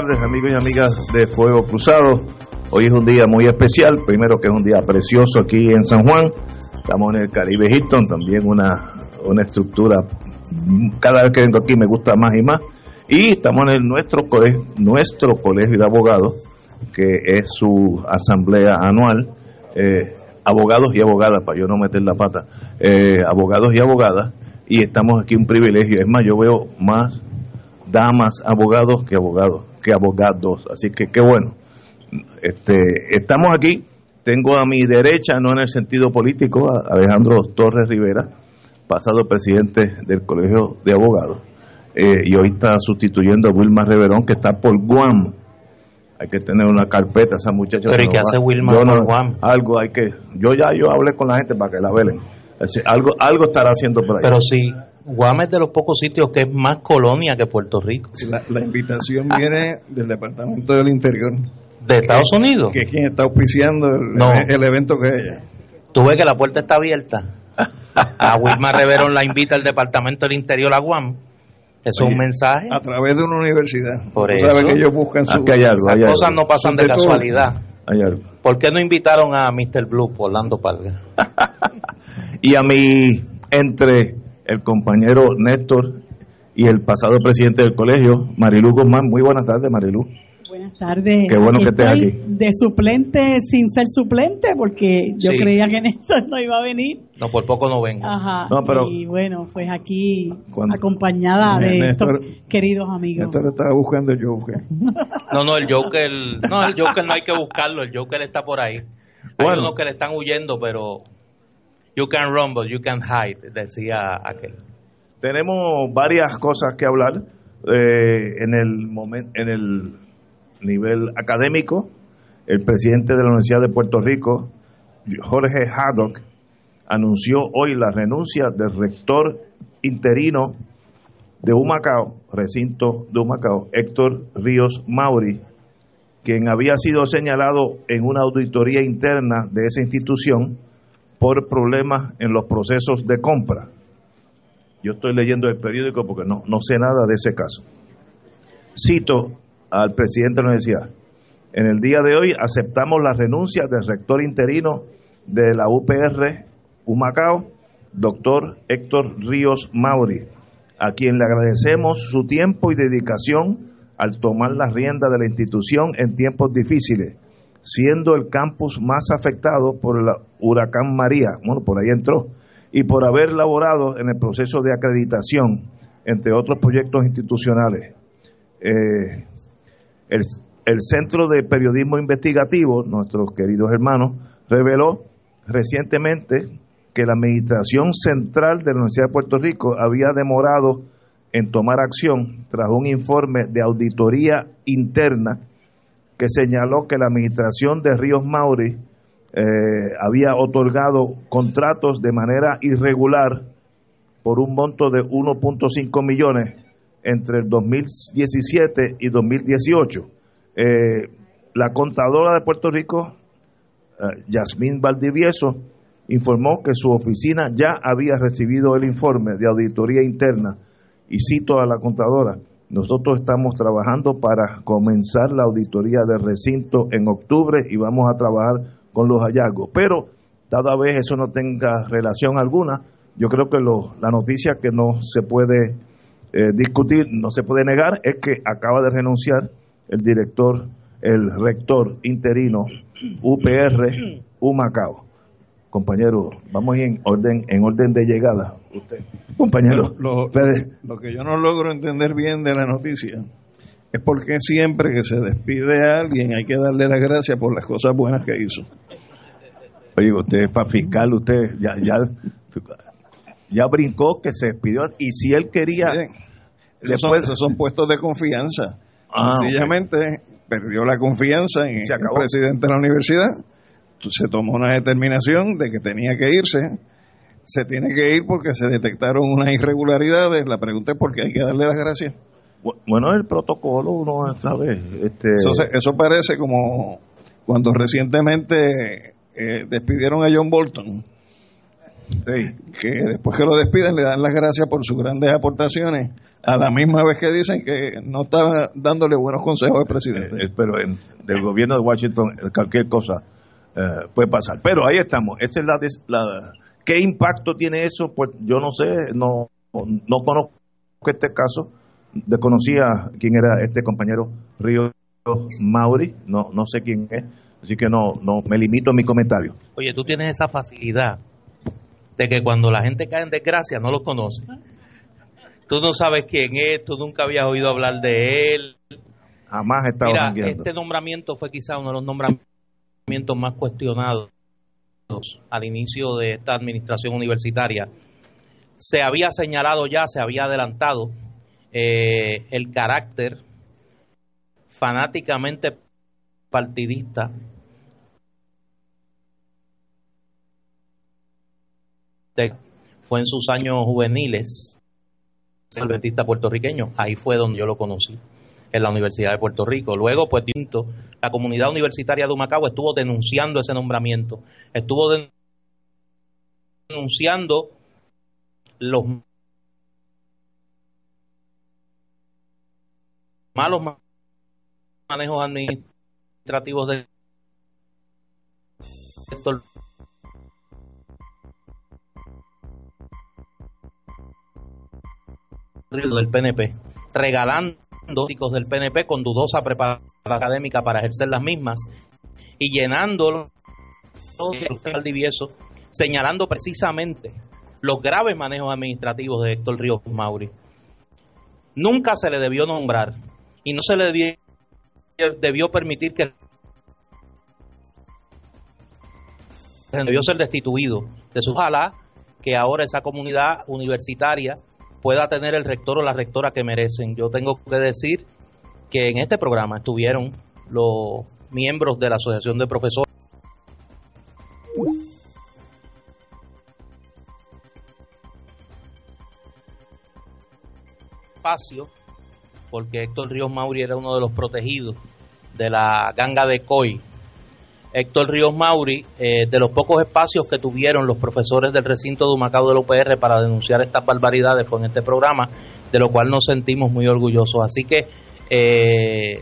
Tardes amigos y amigas de Fuego Cruzado. Hoy es un día muy especial, primero que es un día precioso aquí en San Juan, estamos en el Caribe Hilton, también una, una estructura, cada vez que vengo aquí me gusta más y más, y estamos en nuestro, colegio, nuestro colegio de abogados, que es su asamblea anual, eh, abogados y abogadas, para yo no meter la pata, eh, abogados y abogadas, y estamos aquí un privilegio, es más, yo veo más damas abogados que abogados, que abogados, así que qué bueno. Este, estamos aquí, tengo a mi derecha, no en el sentido político, a Alejandro Torres Rivera, pasado presidente del Colegio de Abogados, eh, y hoy está sustituyendo a Wilma Reverón, que está por Guam. Hay que tener una carpeta, esa muchacha. Pero ¿y no qué hace Wilma por Guam? Algo hay que. Yo ya yo hablé con la gente para que la velen. Algo, algo estará haciendo por ahí. Pero sí, Guam es de los pocos sitios que es más colonia que Puerto Rico. La, la invitación viene del Departamento del Interior, ¿De Estados Unidos? que es quien está auspiciando el, No. el evento que es ella. ¿Tú ves que la puerta está abierta? A Wilma Reverón la invita el Departamento del Interior a Guam. Eso es Oye, un mensaje. A través de una universidad. Por eso. sabes que ellos buscan su... Hay algo, Esas hay algo. cosas no pasan de casualidad. Hay algo. ¿Por qué no invitaron a Mr. Blue, Orlando Palga? y a mi entre el compañero Néstor y el pasado presidente del colegio, Marilú Guzmán. Muy buenas tardes, Marilú. Buenas tardes. Qué bueno que estés aquí. De suplente sin ser suplente, porque yo Sí. creía que Néstor no iba a venir. No, por poco no venga. Ajá. No, pero- y bueno, pues aquí Cuando- acompañada de Néstor- estos queridos amigos. Entonces estaba buscando yo. Joker. No, no, el Joker, no, el Joker no hay que buscarlo, el Joker está por ahí. Hay Bueno. unos que le están huyendo, pero you can run, you can hide, decía aquel. Tenemos varias cosas que hablar eh, en el momento, en el nivel académico. El presidente de la Universidad de Puerto Rico, Jorge Haddock, anunció hoy la renuncia del rector interino de Humacao, recinto de Humacao, Héctor Ríos Mauri, quien había sido señalado en una auditoría interna de esa institución por problemas en los procesos de compra. Yo estoy leyendo el periódico porque no, no sé nada de ese caso. Cito al presidente de la universidad. En el día de hoy aceptamos la renuncia del rector interino de la UPR Humacao, doctor Héctor Ríos Mauri, a quien le agradecemos su tiempo y dedicación al tomar la rienda de la institución en tiempos difíciles, siendo el campus más afectado por el huracán María, bueno, por ahí entró, y por haber laborado en el proceso de acreditación, entre otros proyectos institucionales. Eh, el, el Centro de Periodismo Investigativo, nuestros queridos hermanos, reveló recientemente que la Administración Central de la Universidad de Puerto Rico había demorado en tomar acción tras un informe de auditoría interna que señaló que la administración de Ríos Mauri eh, había otorgado contratos de manera irregular por un monto de 1.5 millones entre el 2017 y 2018. Eh, la contadora de Puerto Rico, eh, Yasmín Valdivieso, informó que su oficina ya había recibido el informe de auditoría interna y cito a la contadora, nosotros estamos trabajando para comenzar la auditoría del recinto en octubre y vamos a trabajar con los hallazgos, pero cada vez eso no tenga relación alguna, yo creo que lo, la noticia que no se puede eh, discutir, no se puede negar, es que acaba de renunciar el director, el rector interino UPR Humacao. Compañero, vamos en orden, en orden de llegada. Usted, compañero, Lo, que yo no logro entender bien de la noticia es porque siempre que se despide a alguien hay que darle las gracias por las cosas buenas que hizo. Oye, usted es para fiscal, usted ya, ya, ya brincó que se despidió y si él quería... Bien. Esos, son, Después- esos son puestos de confianza. Ah, Sencillamente perdió la confianza en Se el presidente de la universidad. Se tomó una determinación de que tenía que irse. Se tiene que ir porque se detectaron unas irregularidades. La pregunta es por qué hay que darle las gracias. Bu- Bueno, el protocolo, uno sabe. Este, Eso, se- eso parece como cuando recientemente eh, despidieron a John Bolton, sí. que después que lo despiden le dan las gracias por sus grandes aportaciones, a la misma vez que dicen que no estaba dándole buenos consejos al presidente. Eh, pero en, del gobierno de Washington eh, cualquier cosa eh, puede pasar. Pero ahí estamos. Esa es la, la ¿Qué impacto tiene eso? Pues yo no sé, no, no conozco este caso. Desconocía quién era este compañero Río Mauri, no, no sé quién es, así que no, no me limito a mi comentario. Oye, tú tienes esa facilidad de que cuando la gente cae en desgracia no los conoces. Tú no sabes quién es, tú nunca habías oído hablar de él. Jamás Mira, jangueando. este nombramiento fue quizá uno de los nombramientos más cuestionados al inicio de esta administración universitaria. Se había señalado ya, se había adelantado eh, el carácter fanáticamente partidista de- fue en sus años juveniles el adventista puertorriqueño. Ahí fue donde yo lo conocí, en la Universidad de Puerto Rico. Luego, pues, distinto, la comunidad universitaria de Humacao estuvo denunciando ese nombramiento, estuvo den- denunciando los malos ma- manejos administrativos de del PNP, regalando del PNP con dudosa preparación académica para ejercer las mismas y llenándolo de Valdivieso, señalando precisamente los graves manejos administrativos de Héctor Ríos Mauri. Nunca se le debió nombrar y no se le debió, debió permitir que debió ser destituido de su ojalá que ahora esa comunidad universitaria pueda tener el rector o la rectora que merecen. Yo tengo que decir que en este programa estuvieron los miembros de la Asociación de Profesores espacio porque Héctor Ríos Mauri era uno de los protegidos de la ganga de COI. Héctor Ríos Mauri, eh, de los pocos espacios que tuvieron los profesores del recinto de Humacao del UPR para denunciar estas barbaridades fue en este programa, de lo cual nos sentimos muy orgullosos. Así que, eh,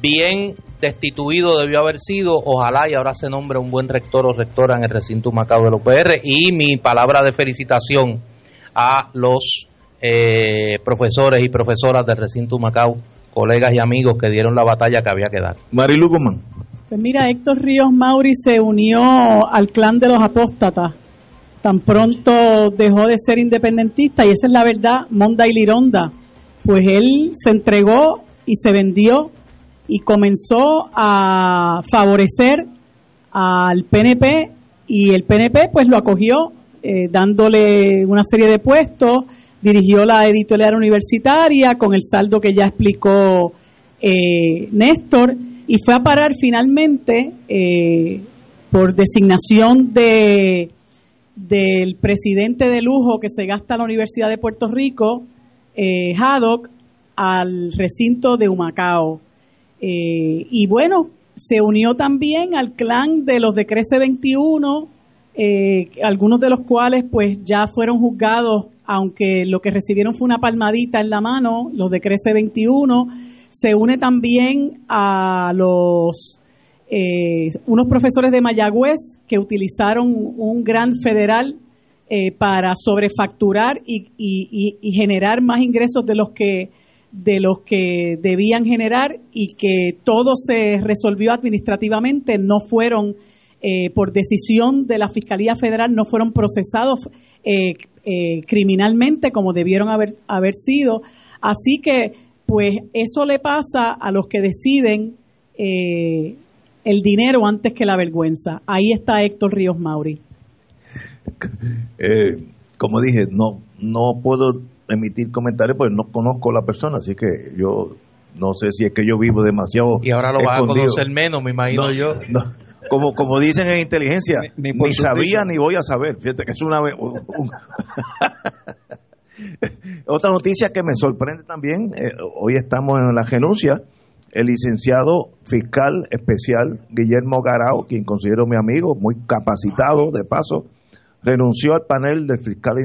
bien destituido debió haber sido, ojalá y ahora se nombre un buen rector o rectora en el recinto Humacao del UPR. Y mi palabra de felicitación a los eh, profesores y profesoras del recinto Humacao, colegas y amigos que dieron la batalla que había que dar. Marilu Guzmán. Pues mira, Héctor Ríos Mauri se unió al clan de los apóstatas. Tan pronto dejó de ser independentista, y esa es la verdad, Monda y Lironda. Pues él se entregó y se vendió y comenzó a favorecer al PNP y el PNP pues lo acogió eh, dándole una serie de puestos, dirigió la editorial universitaria con el saldo que ya explicó eh, Néstor y fue a parar finalmente eh, por designación de del presidente de lujo que se gasta la Universidad de Puerto Rico, eh, Haddock, al recinto de Humacao. Eh, y bueno, se unió también al clan de los de Crece 21, eh, algunos de los cuales pues ya fueron juzgados, aunque lo que recibieron fue una palmadita en la mano, los de Crece 21. Se une también a los eh, unos profesores de Mayagüez que utilizaron un gran federal eh, para sobrefacturar y, y, generar más ingresos de los que de los que debían generar y que todo se resolvió administrativamente, no fueron eh, por decisión de la Fiscalía Federal, no fueron procesados eh, criminalmente como debieron haber, haber sido. Así que pues eso le pasa a los que deciden eh, el dinero antes que la vergüenza. Ahí está Héctor Ríos Mauri. Eh, como dije, no, no puedo emitir comentarios porque no conozco a la persona, así que yo no sé si es que yo vivo demasiado. Y ahora lo vas a conocer menos, me imagino yo. Como, como dicen en inteligencia, ni, sabía ni voy a saber. Fíjate que es una. Otra noticia que me sorprende también, eh, hoy estamos en la renuncia, el licenciado fiscal especial Guillermo Garao, quien considero mi amigo, muy capacitado de paso, renunció al panel del fiscal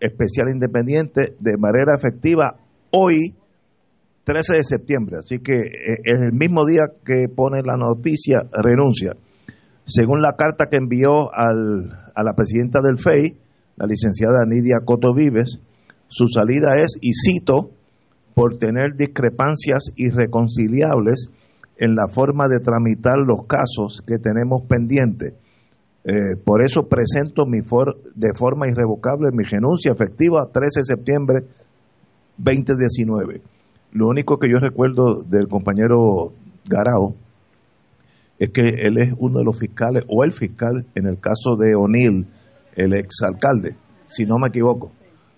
especial independiente de manera efectiva hoy, 13 de septiembre. Así que eh, es el mismo día que pone la noticia, renuncia. Según la carta que envió al, a la presidenta del FEI, la licenciada Nidia Coto Vives, su salida es, y cito, por tener discrepancias irreconciliables en la forma de tramitar los casos que tenemos pendientes. Eh, por eso presento mi for de forma irrevocable mi renuncia efectiva 13 de septiembre 2019. Lo único que yo recuerdo del compañero Garao es que él es uno de los fiscales, o el fiscal, en el caso de O'Neill, el exalcalde, si no me equivoco.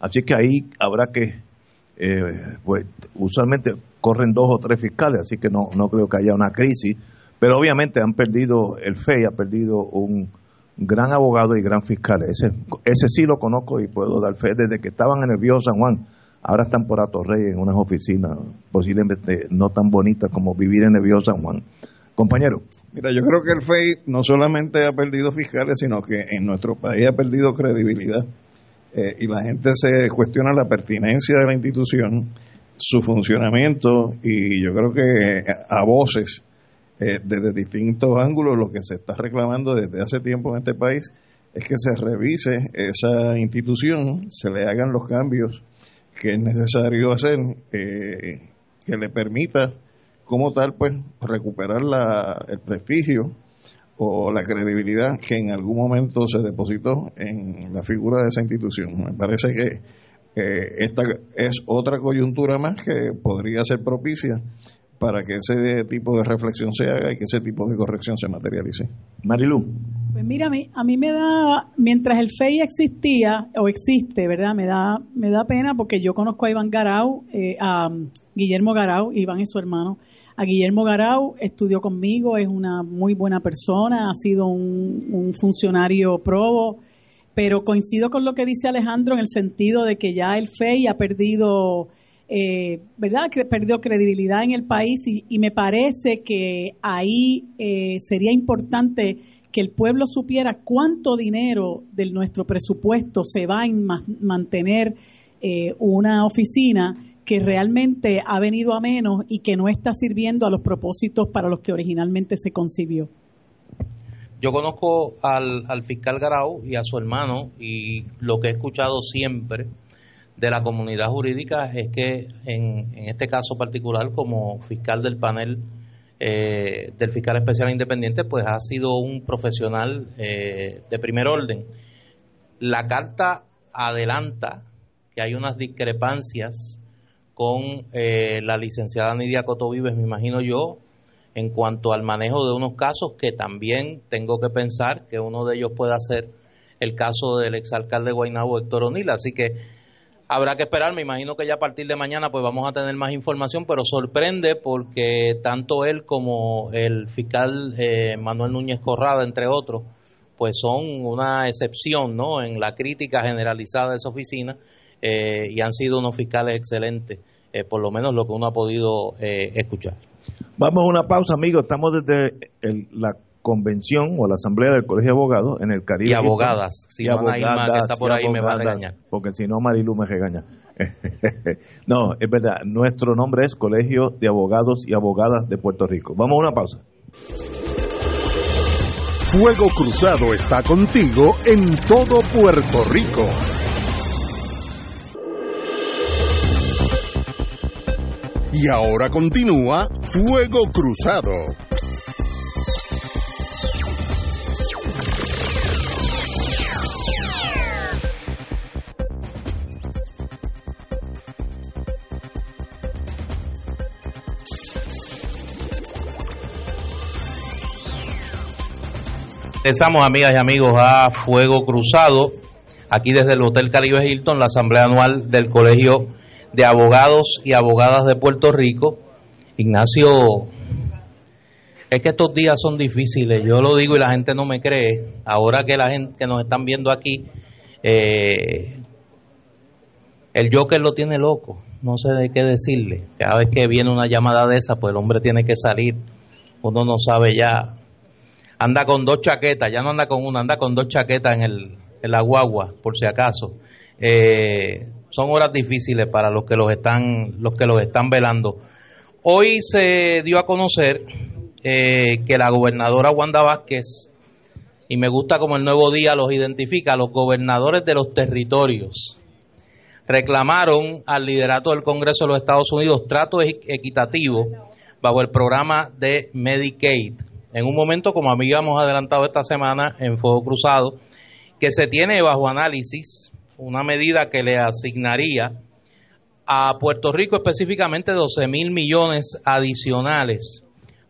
Así que ahí habrá que, eh, pues usualmente corren dos o tres fiscales, así que no, no creo que haya una crisis, pero obviamente han perdido el FEI, ha perdido un gran abogado y gran fiscal. Ese, ese sí lo conozco y puedo dar fe desde que estaban en el Viejo San Juan. Ahora están por Atorrey en unas oficinas posiblemente no tan bonitas como vivir en el San Juan. Compañero. Mira, yo creo que el FEI no solamente ha perdido fiscales, sino que en nuestro país ha perdido credibilidad. Eh, y la gente se cuestiona la pertinencia de la institución, su funcionamiento, y yo creo que a voces, eh, desde distintos ángulos, lo que se está reclamando desde hace tiempo en este país es que se revise esa institución, se le hagan los cambios que es necesario hacer, eh, que le permita como tal, pues, recuperar la, el prestigio o la credibilidad que en algún momento se depositó en la figura de esa institución. Me parece que esta es otra coyuntura más que podría ser propicia para que ese tipo de reflexión se haga y que ese tipo de corrección se materialice. Marilu. Pues mira, a mí, a mí me da, mientras el FEI existía o existe, ¿verdad? Me da, me da pena porque yo conozco a Iván Garau, eh, a Guillermo Garau, Iván es su hermano, a Guillermo Garau, estudió conmigo, es una muy buena persona, ha sido un, funcionario probo, pero coincido con lo que dice Alejandro en el sentido de que ya el FEI ha perdido, eh, ¿verdad? Que perdido credibilidad en el país y, me parece que ahí eh, sería importante que el pueblo supiera cuánto dinero de nuestro presupuesto se va a mantener eh, una oficina que realmente ha venido a menos y que no está sirviendo a los propósitos para los que originalmente se concibió. Yo conozco al, al fiscal Garau y a su hermano y lo que he escuchado siempre de la comunidad jurídica es que en, en este caso particular como fiscal del panel eh, del fiscal especial independiente pues ha sido un profesional eh, de primer orden. La carta adelanta que hay unas discrepancias con eh, la licenciada Nidia Cotovives, me imagino yo, en cuanto al manejo de unos casos que también tengo que pensar que uno de ellos pueda ser el caso del exalcalde de Guaynabo, Héctor O'Neill. Así que habrá que esperar, me imagino que ya a partir de mañana pues vamos a tener más información, pero sorprende porque tanto él como el fiscal eh, Manuel Núñez Corrada, entre otros, pues son una excepción ¿no? en la crítica generalizada de esa oficina eh, y han sido unos fiscales excelentes, eh, por lo menos lo que uno ha podido eh, escuchar. Vamos a una pausa, amigos. Estamos desde la convención o la asamblea del Colegio de Abogados en el Caribe. Y abogadas, si no hay más que está por ahí me va a regañar. Porque si no, Marilu me regaña. no, es verdad, nuestro nombre es Colegio de Abogados y Abogadas de Puerto Rico. Vamos a una pausa. Fuego Cruzado está contigo en todo Puerto Rico. Y ahora continúa Fuego Cruzado. Regresamos, amigas y amigos, a Fuego Cruzado, aquí desde el Hotel Caribe Hilton, la asamblea anual del Colegio de Abogados y Abogadas de Puerto Rico. Ignacio, es que estos días son difíciles, yo lo digo y la gente no me cree. Ahora que la gente que nos están viendo aquí, eh, el Joker lo tiene loco, no sé de qué decirle. Cada vez que viene una llamada de esa, pues el hombre tiene que salir. Uno no sabe ya. Anda con dos chaquetas, ya no anda con una, anda con dos chaquetas en, el, en la guagua, por si acaso. Eh, son horas difíciles para los que los están, los que los están velando. Hoy se dio a conocer eh, que la gobernadora Wanda Vázquez, y me gusta como el nuevo día los identifica, los gobernadores de los territorios, reclamaron al liderato del Congreso de los Estados Unidos trato equitativo bajo el programa de Medicaid. En un momento, como habíamos adelantado esta semana en Fuego Cruzado, que se tiene bajo análisis una medida que le asignaría a Puerto Rico específicamente 12 mil millones adicionales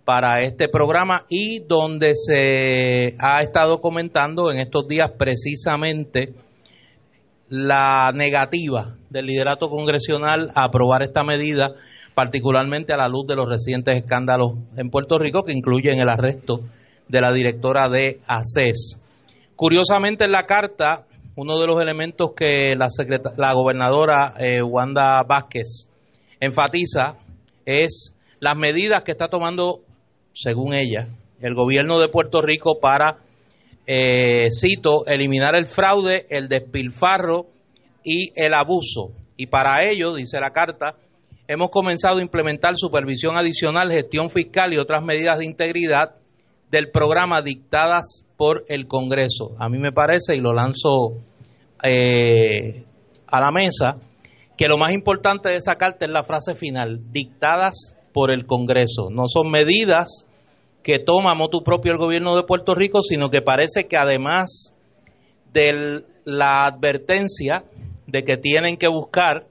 para este programa y donde se ha estado comentando en estos días precisamente la negativa del liderato congresional a aprobar esta medida, particularmente a la luz de los recientes escándalos en Puerto Rico que incluyen el arresto de la directora de ACES. Curiosamente en la carta uno de los elementos que la, la gobernadora eh, Wanda Vázquez enfatiza es las medidas que está tomando, según ella, el gobierno de Puerto Rico para, eh, cito, eliminar el fraude, el despilfarro y el abuso. Y para ello, dice la carta, hemos comenzado a implementar supervisión adicional, gestión fiscal y otras medidas de integridad del programa dictadas por el Congreso. A mí me parece, y lo lanzo eh, a la mesa, que lo más importante de esa carta es la frase final, dictadas por el Congreso. No son medidas que toma motu propio el gobierno de Puerto Rico, sino que parece que además de la advertencia de que tienen que buscar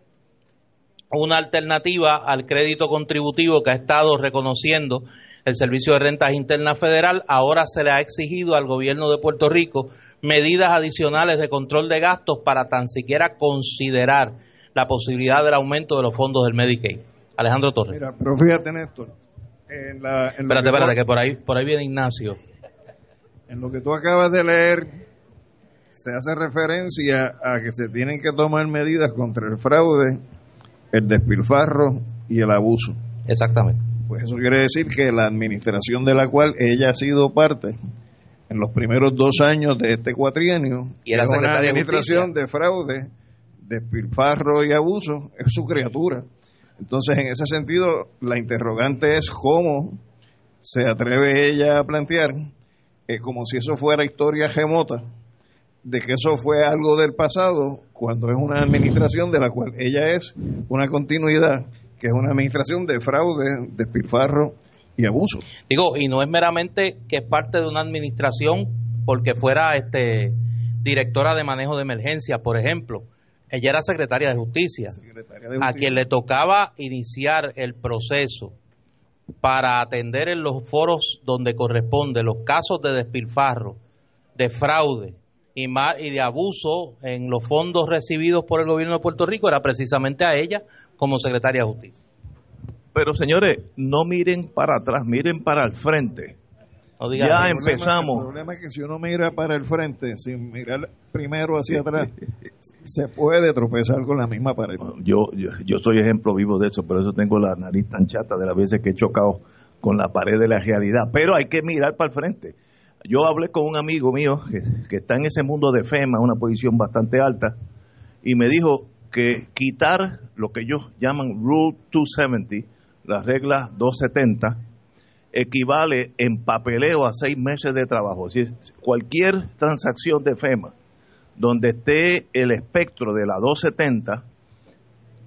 una alternativa al crédito contributivo que ha estado reconociendo el Servicio de Rentas Internas Federal, ahora se le ha exigido al gobierno de Puerto Rico medidas adicionales de control de gastos para tan siquiera considerar la posibilidad del aumento de los fondos del Medicaid. Alejandro Torres. Mira, pero fíjate, Néstor. En la, en espérate, que espérate, que por ahí, por ahí viene Ignacio. En lo que tú acabas de leer, se hace referencia a que se tienen que tomar medidas contra el fraude, el despilfarro y el abuso. Exactamente. Pues eso quiere decir que la administración de la cual ella ha sido parte en los primeros dos años de este cuatrienio, ¿Y la una administración de, fraude, despilfarro y abuso, es su criatura. Entonces, en ese sentido, la interrogante es cómo se atreve ella a plantear, eh, como si eso fuera historia remota, de que eso fue algo del pasado, cuando es una administración de la cual ella es una continuidad que es una administración de fraude, despilfarro y abuso. Digo, y no es meramente que es parte de una administración porque fuera este directora de manejo de emergencia, por ejemplo. Ella era secretaria de justicia, a quien le tocaba iniciar el proceso para atender en los foros donde corresponde los casos de despilfarro, de fraude y, y de abuso en los fondos recibidos por el gobierno de Puerto Rico, era precisamente a ella como secretaria de justicia. Pero señores, no miren para atrás, miren para el frente. ya empezamos. el problema es que si uno mira para el frente, sin mirar primero hacia atrás, se puede tropezar con la misma pared. Yo, yo, soy ejemplo vivo de eso, por eso tengo la nariz tan chata de las veces que he chocado con la pared de la realidad. Pero hay que mirar para el frente. Yo hablé con un amigo mío que, que está en ese mundo de FEMA, una posición bastante alta, y me dijo que quitar lo que ellos llaman Rule 270, la regla 270, equivale en papeleo a seis meses de trabajo. Si cualquier transacción de FEMA donde esté el espectro de la 270,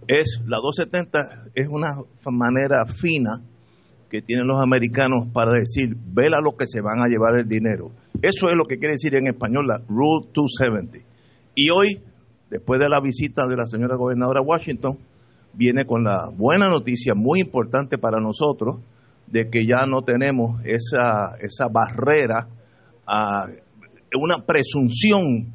es, la 270 es una manera fina que tienen los americanos para decir, vela lo que se van a llevar el dinero. Eso es lo que quiere decir en español la Rule 270. Y hoy, después de la visita de la señora gobernadora Washington, viene con la buena noticia muy importante para nosotros de que ya no tenemos esa, esa barrera a una presunción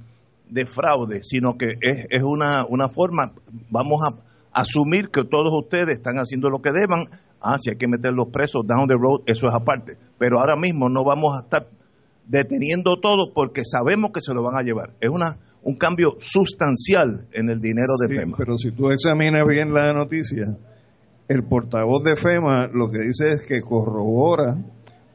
de fraude, sino que es, una, una forma, vamos a asumir que todos ustedes están haciendo lo que deban, ah, si hay que meter los presos down the road, eso es aparte, pero ahora mismo no vamos a estar deteniendo todo porque sabemos que se lo van a llevar. Es una un cambio sustancial en el dinero de FEMA. Pero si tú examinas bien la noticia, el portavoz de FEMA lo que dice es que corrobora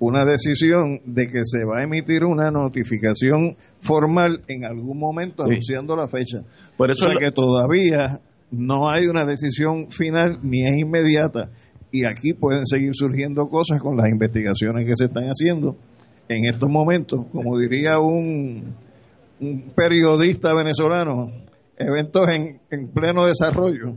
una decisión de que se va a emitir una notificación formal en algún momento anunciando la fecha. Por eso o sea que todavía no hay una decisión final ni es inmediata y aquí pueden seguir surgiendo cosas con las investigaciones que se están haciendo en estos momentos, como diría un, un periodista venezolano, eventos en, en pleno desarrollo,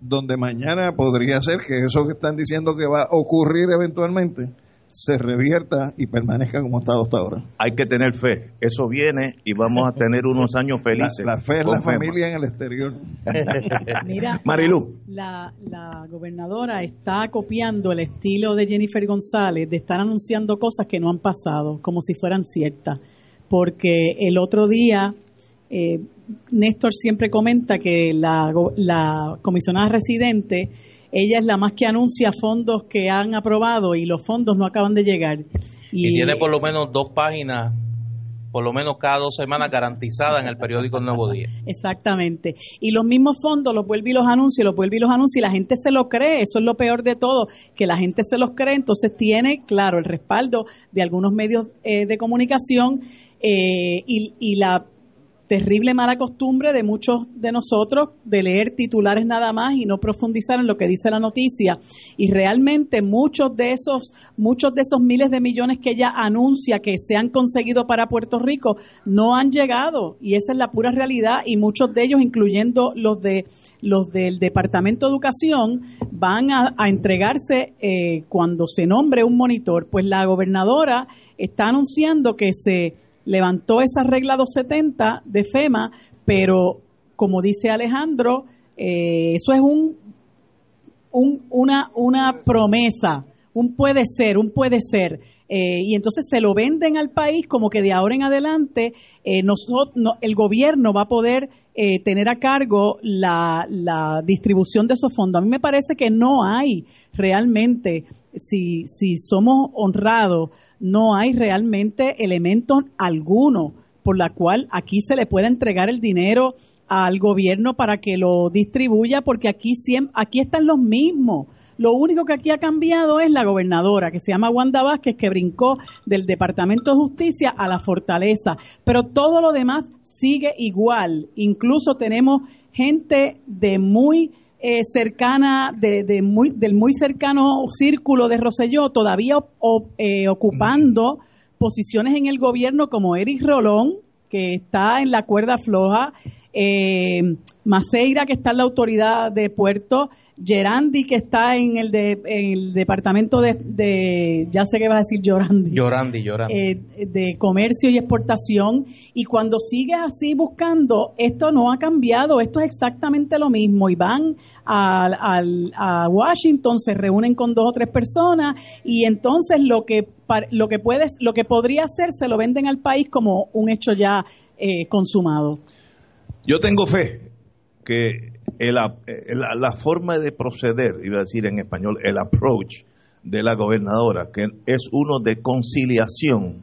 donde mañana podría ser que eso que están diciendo que va a ocurrir eventualmente se revierta y permanezca como ha estado hasta ahora. Hay que tener fe, eso viene y vamos a tener unos años felices. La, fe es la familia en el exterior. Mira, Marilu. La, la gobernadora está copiando el estilo de Jennifer González de estar anunciando cosas que no han pasado, como si fueran ciertas. Porque el otro día eh, Néstor siempre comenta que la, la comisionada residente ella es la más que anuncia fondos que han aprobado y los fondos no acaban de llegar. Y, tiene por lo menos dos páginas por lo menos cada dos semanas garantizadas en el periódico El Nuevo Día. Exactamente. Y los mismos fondos los vuelve y los anuncia, los vuelve y los anuncia, y la gente se lo cree. Eso es lo peor de todo, que la gente se los cree. Entonces tiene, claro, el respaldo de algunos medios eh, de comunicación eh, y, y la terrible mala costumbre de muchos de nosotros de leer titulares nada más y no profundizar en lo que dice la noticia. Y realmente muchos de esos muchos de esos miles de millones que ella anuncia que se han conseguido para Puerto Rico no han llegado. Y esa es la pura realidad. Y muchos de ellos incluyendo los de los del Departamento de Educación van a, entregarse eh, cuando se nombre un monitor. Pues la gobernadora está anunciando que se levantó esa regla 270 de FEMA, pero como dice Alejandro, eh, eso es un, una, una promesa, un puede ser, un puede ser. Eh, y entonces se lo venden al país como que de ahora en adelante eh, nosotros, el gobierno va a poder tener a cargo la, la, distribución de esos fondos. A mí me parece que no hay realmente, si, si somos honrados, no hay realmente elemento alguno por la cual aquí se le pueda entregar el dinero al gobierno para que lo distribuya, porque aquí, siempre, aquí están los mismos. Lo único que aquí ha cambiado es la gobernadora, que se llama Wanda Vázquez, que brincó del Departamento de Justicia a la Fortaleza. Pero todo lo demás sigue igual. Incluso tenemos gente de muy eh, cercana, de, muy, del muy cercano círculo de Roselló, todavía eh, ocupando posiciones en el gobierno como Eric Rolón, que está en la cuerda floja, eh, Maceira, que está en la autoridad de puerto, Gerandi, que está en el, de, el departamento de, ya sé que vas a decir Llorandi. Llorandi, Llorandi. Eh, de comercio y exportación. Y cuando sigues así buscando, esto no ha cambiado, esto es exactamente lo mismo. Y van a, a Washington, se reúnen con dos o tres personas y entonces lo que, lo que, puedes, lo que podría hacer se lo venden al país como un hecho ya eh, consumado. Yo tengo fe que la, forma de proceder, iba a decir en español, el approach de la gobernadora, que es uno de conciliación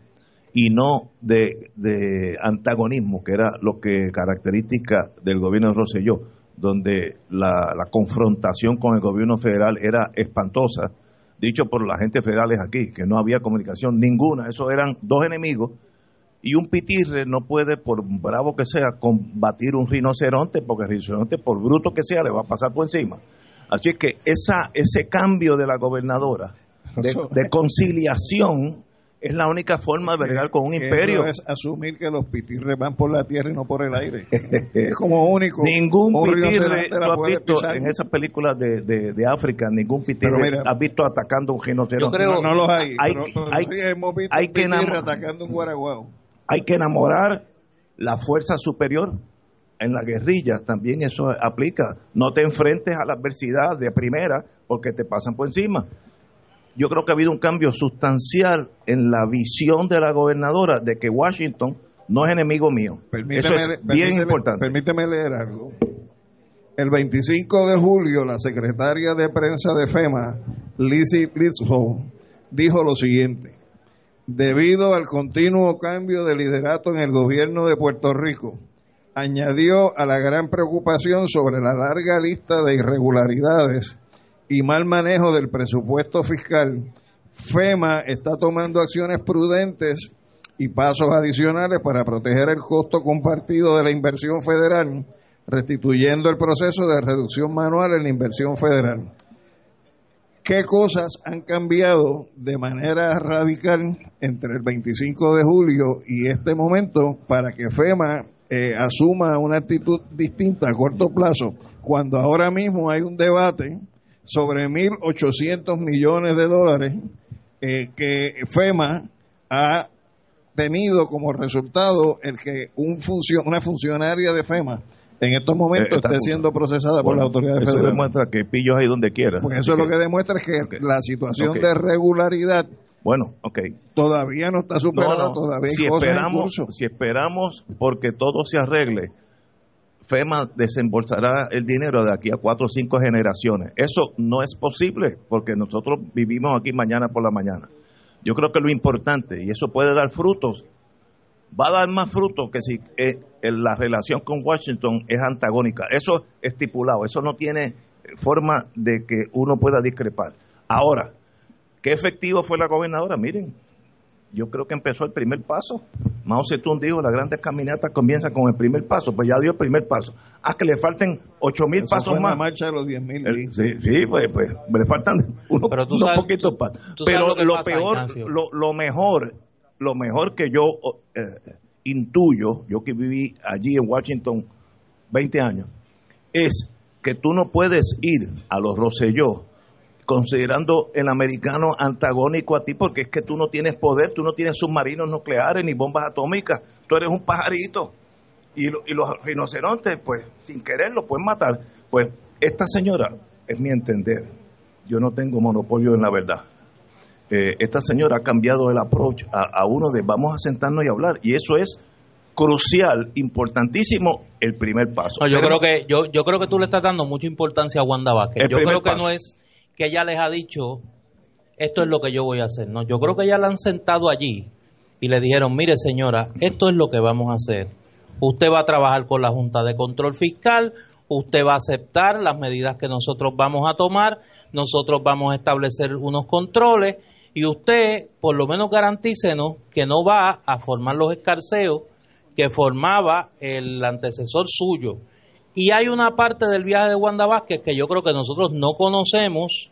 y no de, antagonismo, que era lo que característica del gobierno de Rosselló, donde la, confrontación con el gobierno federal era espantosa, dicho por la gente federales aquí, que no había comunicación ninguna, esos eran dos enemigos y un pitirre no puede, por bravo que sea, combatir un rinoceronte, porque el rinoceronte, por bruto que sea, le va a pasar por encima. Así que esa, ese cambio de la gobernadora, de, conciliación, es la única forma de bregar con un imperio. es asumir que los pitirres van por la tierra y no por el aire. es como único. Ningún pitirre, tú has visto en esas películas de, de, África, ningún pitirre has visto atacando un rinoceronte. Yo creo, no, los hay. Hay, hay, hay que atacando un guaraguao hay que enamorar la fuerza superior en la guerrilla, también eso aplica. No te enfrentes a la adversidad de primera porque te pasan por encima. Yo creo que ha habido un cambio sustancial en la visión de la gobernadora de que Washington no es enemigo mío. Eso es bien importante. Permíteme leer algo. El 25 de julio, la secretaria de prensa de FEMA, Lizzie Blitzhoff, dijo lo siguiente. Debido al continuo cambio de liderato en el gobierno de Puerto Rico, añadió a la gran preocupación sobre la larga lista de irregularidades y mal manejo del presupuesto fiscal, FEMA está tomando acciones prudentes y pasos adicionales para proteger el costo compartido de la inversión federal, restituyendo el proceso de reducción manual en la inversión federal. ¿Qué cosas han cambiado de manera radical entre el 25 de julio y este momento para que FEMA eh, asuma una actitud distinta a corto plazo, cuando ahora mismo hay un debate sobre 1.800 millones de dólares eh, que FEMA ha tenido como resultado el que un una funcionaria de FEMA en estos momentos eh, esté siendo procesada por la autoridad federal. Eso demuestra que pillos hay donde quiera. Pues eso es lo que demuestra es que la situación de regularidad bueno, ok. Todavía no está superada, todavía si esperamos, Si esperamos porque todo se arregle, FEMA desembolsará el dinero de aquí a cuatro o cinco generaciones. Eso no es posible porque nosotros vivimos aquí mañana por la mañana. Yo creo que lo importante, y eso puede dar frutos, va a dar más frutos que si eh, la relación con Washington es antagónica. Eso es estipulado, eso no tiene forma de que uno pueda discrepar. Ahora, ¿Qué efectivo fue la gobernadora? Miren, yo creo que empezó el primer paso. Mao Zedong dijo, las grandes caminatas comienzan con el primer paso, pues ya dio el primer paso. Ah, que le falten ocho mil pasos más. marcha de los diez mil. Sí, sí, pues, pues le faltan unos, poquitos pasos. Pero lo, peor, lo, mejor, lo mejor que yo eh, intuyo, yo que viví allí en Washington 20 años, es que tú no puedes ir a los Roselló considerando el americano antagónico a ti porque es que tú no tienes poder, tú no tienes submarinos nucleares ni bombas atómicas, tú eres un pajarito y, y los rinocerontes pues sin querer los pueden matar. Pues esta señora, es mi entender, yo no tengo monopolio en la verdad. Eh, esta señora ha cambiado el approach a, uno de vamos a sentarnos y hablar y eso es crucial, importantísimo el primer paso. yo creo que yo, yo creo que tú le estás dando mucha importancia a Wanda Vázquez. Yo creo que no es que ella les ha dicho, esto es lo que yo voy a hacer. No, yo creo que ya la han sentado allí y le dijeron, mire señora, esto es lo que vamos a hacer. Usted va a trabajar con la Junta de Control Fiscal, usted va a aceptar las medidas que nosotros vamos a tomar, nosotros vamos a establecer unos controles y usted por lo menos garantícenos que no va a formar los escarceos que formaba el antecesor suyo. Y hay una parte del viaje de Wanda Vázquez que yo creo que nosotros no conocemos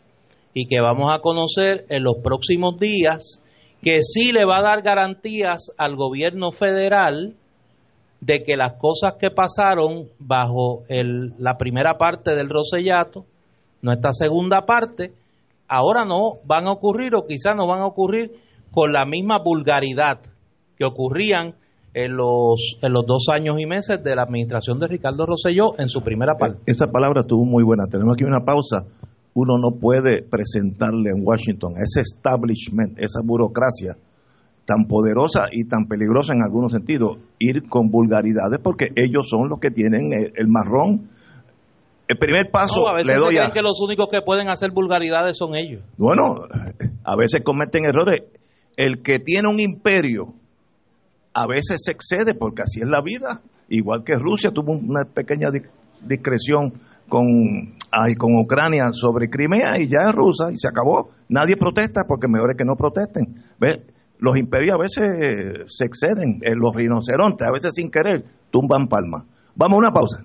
y que vamos a conocer en los próximos días, que sí le va a dar garantías al gobierno federal de que las cosas que pasaron bajo la primera parte del Rosellato, nuestra segunda parte, ahora no van a ocurrir o quizás no van a ocurrir con la misma vulgaridad que ocurrían en los, en los dos años y meses de la administración de Ricardo Rosselló en su primera parte. Esa palabra estuvo muy buena. Tenemos aquí una pausa. Uno no puede presentarle en Washington ese establishment, esa burocracia tan poderosa y tan peligrosa en algunos sentidos, ir con vulgaridades porque ellos son los que tienen el, marrón. El primer paso a veces le doy creen que los únicos que pueden hacer vulgaridades son ellos. Bueno, a veces cometen errores. El que tiene un imperio a veces se excede porque así es la vida. Igual que Rusia tuvo una pequeña discreción con, con Ucrania sobre Crimea y ya es rusa y se acabó. Nadie protesta porque mejor es que no protesten. ¿Ves? Los imperios a veces se exceden, eh, los rinocerontes a veces sin querer tumban palmas. Vamos a una pausa.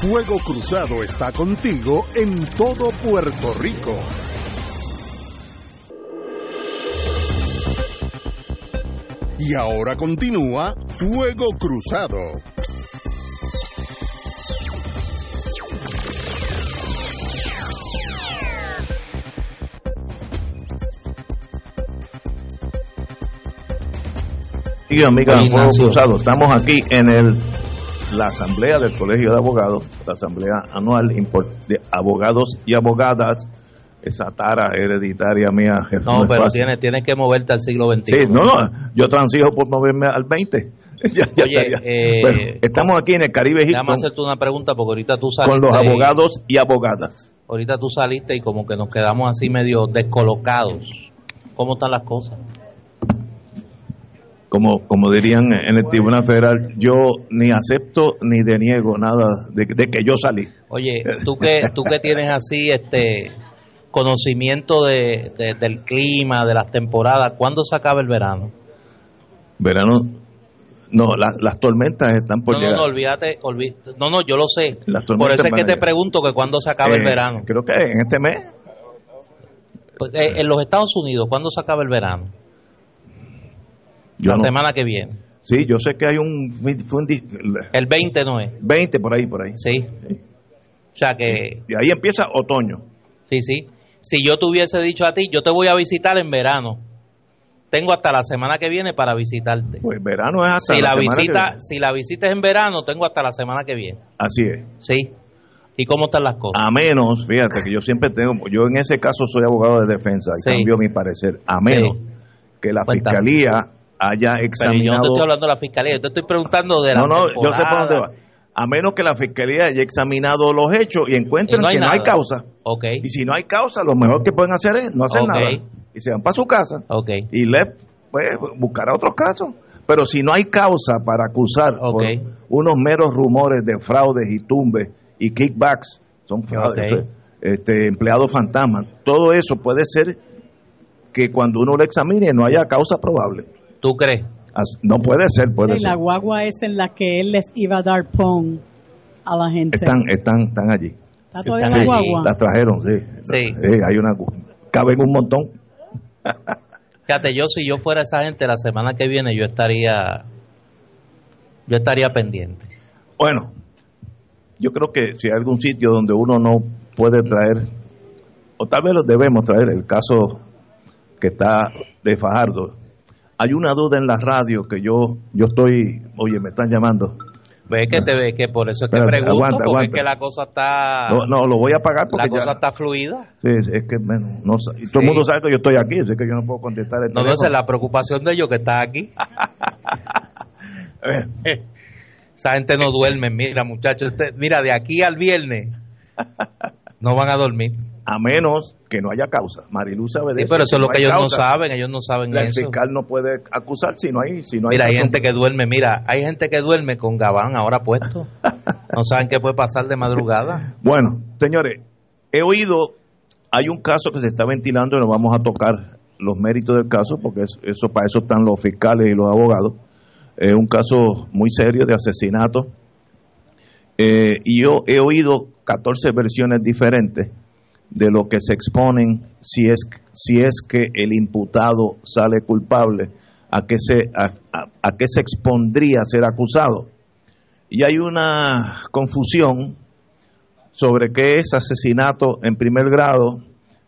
Fuego Cruzado está contigo en todo Puerto Rico. Y ahora continúa Fuego Cruzado. Y amigas, Fuego Cruzado, estamos aquí en el la asamblea del Colegio de Abogados, la asamblea anual de abogados y abogadas, esa tara hereditaria mía. No, pero tienes, tienes que moverte al siglo XXI. Sí, no, no, yo transijo por moverme al 20. Oye, eh, estamos aquí en el Caribe Egipto. Déjame hacerte una pregunta porque ahorita tú saliste. Con los abogados y abogadas. Ahorita tú saliste y como que nos quedamos así medio descolocados. ¿Cómo están las cosas? Como, como dirían en el Tribunal Federal, yo ni acepto ni deniego nada de, que yo salí. Oye, tú que, tú que tienes así este conocimiento de, del clima, de las temporadas, ¿cuándo se acaba el verano? Verano, no, las tormentas están por no, llegar. No, no, olvídate, no, no, yo lo sé. Por eso es que te pregunto que cuándo se acaba el eh, verano. Creo que en este mes. Pues, eh, en los Estados Unidos, ¿cuándo se acaba el verano? La semana que viene. Sí, yo sé que hay un, El 20 no es. 20 por ahí, por ahí. Sí. O sea que... Y ahí empieza otoño. Sí, sí. Si yo te hubiese dicho a ti, yo te voy a visitar en verano. Tengo hasta la semana que viene para visitarte. Pues verano es hasta si la, visita, Si la visitas en verano, tengo hasta la semana que viene. Así es. Sí. ¿Y cómo están las cosas? A menos, fíjate que yo siempre tengo, yo en ese caso soy abogado de defensa y cambio mi parecer, a menos que la fiscalía haya examinado. yo no estoy hablando de la fiscalía, yo te estoy preguntando de la. No, no, yo sé por dónde va. A menos que la fiscalía haya examinado los hechos y encuentren que no hay causa. Okay. Y si no hay causa, lo mejor que pueden hacer es no hacer nada. Y se van para su casa. Okay. Y le pues, buscará otros casos. Pero si no hay causa para acusar por unos meros rumores de fraudes y tumbes y kickbacks, son fraudes, este, empleados fantasmas, todo eso puede ser que cuando uno lo examine no haya causa probable. ¿Tú crees? No puede ser, puede ser. La guagua es en la que él les iba a dar pon a la gente. Están, están, están allí. ¿Está todavía la guagua? Las trajeron, sí. Sí. hay una, caben un montón. Fíjate, yo si yo fuera esa gente la semana que viene yo estaría, yo estaría pendiente. Bueno, yo creo que si hay algún sitio donde uno no puede traer, o tal vez lo debemos traer, el caso que está de Fajardo, hay una duda en la radio que yo yo estoy, oye, me están llamando. Ve que te ve que por eso es que pregunto, porque es que la cosa está... No, lo voy a pagar porque La cosa está fluida. Sí, es que no, todo el mundo sabe que yo estoy aquí, así que yo no puedo contestar el No, no, es la preocupación de ellos que está aquí. Esa gente no duerme, mira muchachos, mira, de aquí al viernes no van a dormir a menos que no haya causa. Marilu sabe de sí, pero eso es lo que ellos no saben, ellos no saben el fiscal no puede acusar si no hay si no hay Mira, hay gente que duerme, mira, hay gente que duerme con gabán ahora puesto. no saben qué puede pasar de madrugada. Bueno, señores, he oído hay un caso que se está ventilando y no vamos a tocar los méritos del caso porque eso, para eso están los fiscales y los abogados. Es un caso muy serio de asesinato. Eh, y yo he oído 14 versiones diferentes de lo que se exponen si es, si es que el imputado sale culpable, a qué se, a, a, qué se expondría ser acusado. Y hay una confusión sobre qué es asesinato en primer grado,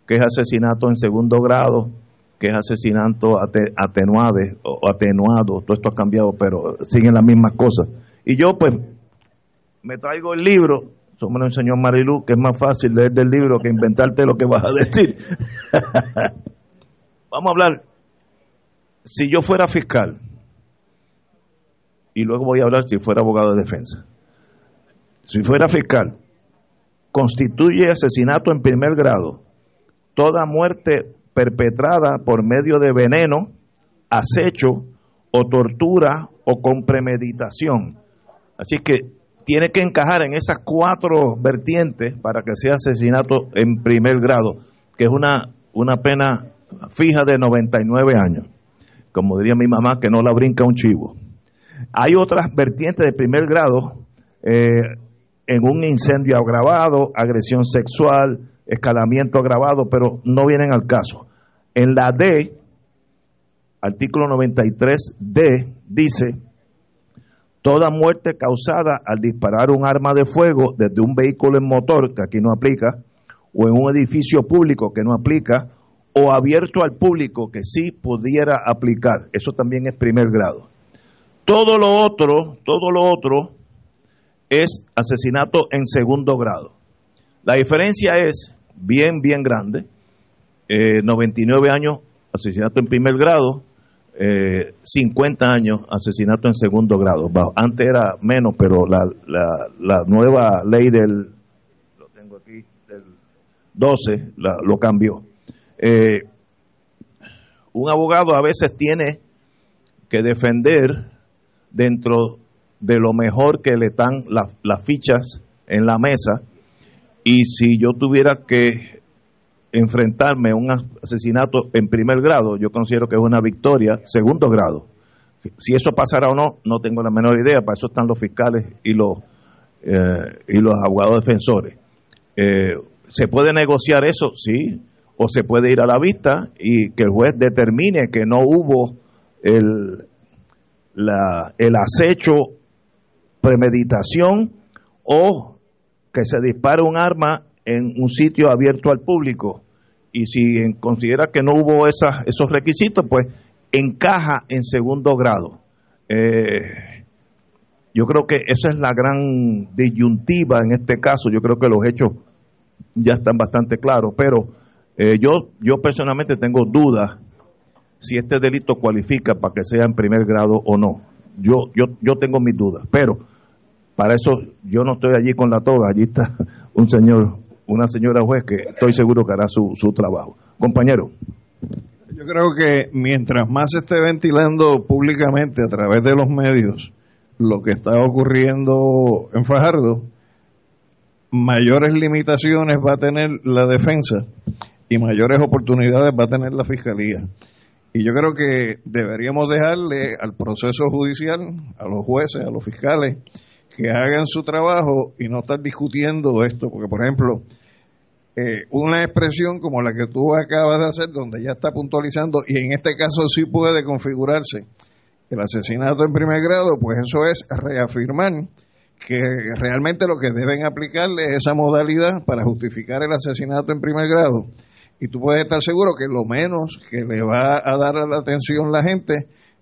qué es asesinato en segundo grado, qué es asesinato atenuado o atenuado, todo esto ha cambiado, pero siguen las mismas cosas. Y yo pues me traigo el libro eso me lo enseñó Marilu, que es más fácil leer del libro que inventarte lo que vas a decir. Vamos a hablar. Si yo fuera fiscal, y luego voy a hablar si fuera abogado de defensa. Si fuera fiscal, constituye asesinato en primer grado toda muerte perpetrada por medio de veneno, acecho o tortura o con premeditación. Así que tiene que encajar en esas cuatro vertientes para que sea asesinato en primer grado, que es una, una pena fija de 99 años. Como diría mi mamá, que no la brinca un chivo. Hay otras vertientes de primer grado, eh, en un incendio agravado, agresión sexual, escalamiento agravado, pero no vienen al caso. En la D, artículo 93D, dice, toda muerte causada al disparar un arma de fuego desde un vehículo en motor, que aquí no aplica, o en un edificio público, que no aplica, o abierto al público, que sí pudiera aplicar. Eso también es primer grado. Todo lo otro, todo lo otro es asesinato en segundo grado. La diferencia es bien, bien grande. 99 eh, años, asesinato en primer grado, 50 eh, años, asesinato en segundo grado. Antes era menos, pero la, la, nueva ley del, lo tengo aquí, del 12 lo cambió. Eh, un abogado a veces tiene que defender dentro de lo mejor que le están las fichas en la mesa y si yo tuviera que enfrentarme a un asesinato en primer grado, yo considero que es una victoria, segundo grado. Si eso pasará o no, no tengo la menor idea, para eso están los fiscales y los, eh, y los abogados defensores. Eh, ¿Se puede negociar eso? Sí, o se puede ir a la vista y que el juez determine que no hubo el, la, el acecho, premeditación o que se dispare un arma en un sitio abierto al público. Y si considera que no hubo esas, esos requisitos, pues encaja en segundo grado. Eh, yo creo que esa es la gran disyuntiva en este caso. Yo creo que los hechos ya están bastante claros, pero eh, yo, yo personalmente tengo dudas si este delito cualifica para que sea en primer grado o no. Yo, yo, yo tengo mis dudas, pero para eso yo no estoy allí con la toga, allí está un señor, una señora juez que estoy seguro que hará su, su trabajo. Compañero. Yo creo que mientras más se esté ventilando públicamente a través de los medios lo que está ocurriendo en Fajardo, mayores limitaciones va a tener la defensa y mayores oportunidades va a tener la fiscalía. Y yo creo que deberíamos dejarle al proceso judicial, a los jueces, a los fiscales, que hagan su trabajo y no estar discutiendo esto, porque por ejemplo, eh, una expresión como la que tú acabas de hacer, donde ya está puntualizando, y en este caso sí puede configurarse el asesinato en primer grado, pues eso es reafirmar que realmente lo que deben aplicarle es esa modalidad para justificar el asesinato en primer grado y tú puedes estar seguro que lo menos que le va a dar la atención la gente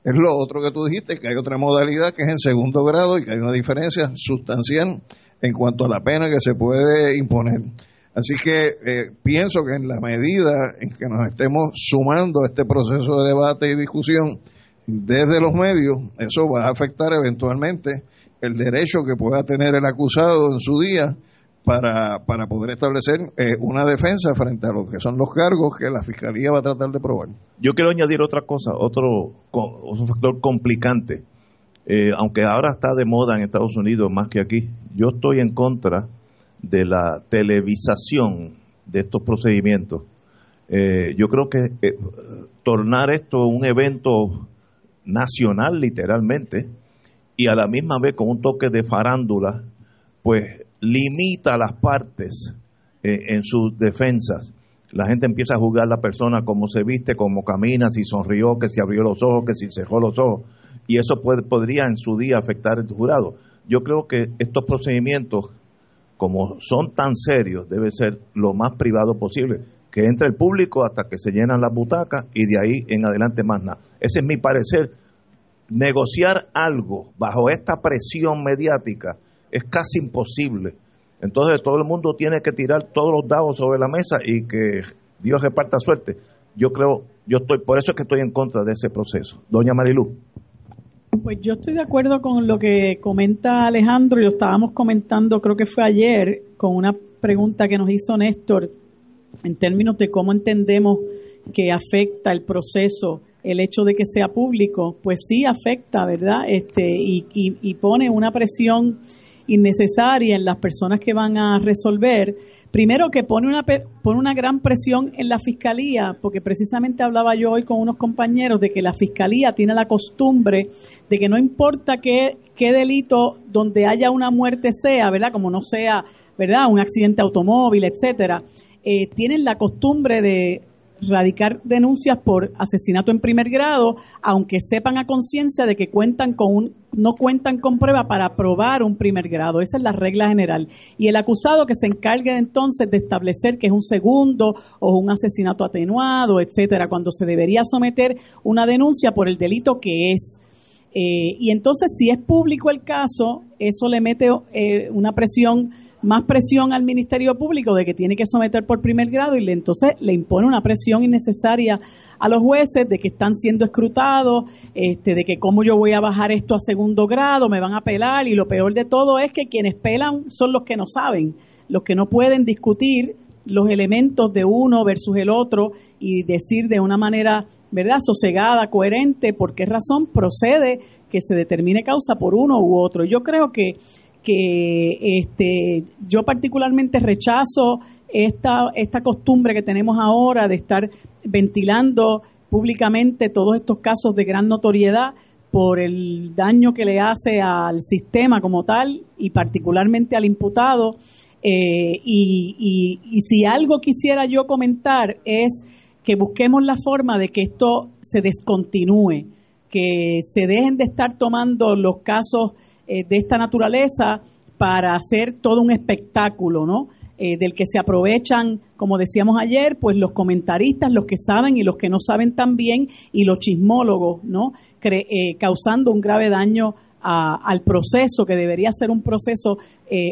es lo otro que tú dijiste, que hay otra modalidad que es en segundo grado y que hay una diferencia sustancial en cuanto a la pena que se puede imponer. Así que eh, pienso que en la medida en que nos estemos sumando a este proceso de debate y discusión desde los medios, eso va a afectar eventualmente el derecho que pueda tener el acusado en su día para, para poder establecer eh, una defensa frente a lo que son los cargos que la Fiscalía va a tratar de probar. Yo quiero añadir otra cosa, otro, otro factor complicante. Eh, aunque ahora está de moda en Estados Unidos más que aquí, yo estoy en contra de la televisación de estos procedimientos. Eh, yo creo que tornar esto un evento nacional literalmente y a la misma vez con un toque de farándula, pues limita las partes eh, en sus defensas. La gente empieza a juzgar a la persona como se viste, como camina, si sonrió, que si abrió los ojos, que si cerró los ojos. Y eso puede, podría en su día afectar el jurado. Yo creo que estos procedimientos, como son tan serios, debe ser lo más privado posible. Que entre el público hasta que se llenan las butacas y de ahí en adelante más nada. Ese es mi parecer. Negociar algo bajo esta presión mediática es casi imposible. Entonces todo el mundo tiene que tirar todos los dados sobre la mesa y que Dios reparta suerte. Yo creo, yo estoy, por eso es que estoy en contra de ese proceso. Doña Marilu. Pues yo estoy de acuerdo con lo que comenta Alejandro y lo estábamos comentando, creo que fue ayer, con una pregunta que nos hizo Néstor en términos de cómo entendemos que afecta el proceso el hecho de que sea público, pues sí afecta, ¿verdad? Este y, y, y pone una presión innecesaria en las personas que van a resolver. Primero que pone una, pone una gran presión en la fiscalía, porque precisamente hablaba yo hoy con unos compañeros de que la fiscalía tiene la costumbre de que no importa qué, qué delito donde haya una muerte sea, ¿verdad? Como no sea, ¿verdad? Un accidente automóvil, etcétera. Eh, tienen la costumbre de radicar denuncias por asesinato en primer grado, aunque sepan a conciencia de que cuentan con un, no cuentan con prueba para probar un primer grado. Esa es la regla general. Y el acusado que se encargue entonces de establecer que es un segundo o un asesinato atenuado, etcétera, cuando se debería someter una denuncia por el delito que es. Eh, y entonces, si es público el caso, eso le mete eh, una presión más presión al Ministerio Público de que tiene que someter por primer grado y le, entonces le impone una presión innecesaria a los jueces de que están siendo escrutados, este, de que cómo yo voy a bajar esto a segundo grado, me van a pelar y lo peor de todo es que quienes pelan son los que no saben, los que no pueden discutir los elementos de uno versus el otro y decir de una manera, ¿verdad?, sosegada, coherente, por qué razón procede que se determine causa por uno u otro. Yo creo que que este, yo particularmente rechazo esta, esta costumbre que tenemos ahora de estar ventilando públicamente todos estos casos de gran notoriedad por el daño que le hace al sistema como tal y particularmente al imputado. Eh, y, y si algo quisiera yo comentar es que busquemos la forma de que esto se descontinúe, que se dejen de estar tomando los casos eh, de esta naturaleza para hacer todo un espectáculo, ¿no? Eh, del que se aprovechan, como decíamos ayer, pues los comentaristas, los que saben y los que no saben también, y los chismólogos, ¿no? Eh, causando un grave daño al proceso, que debería ser un proceso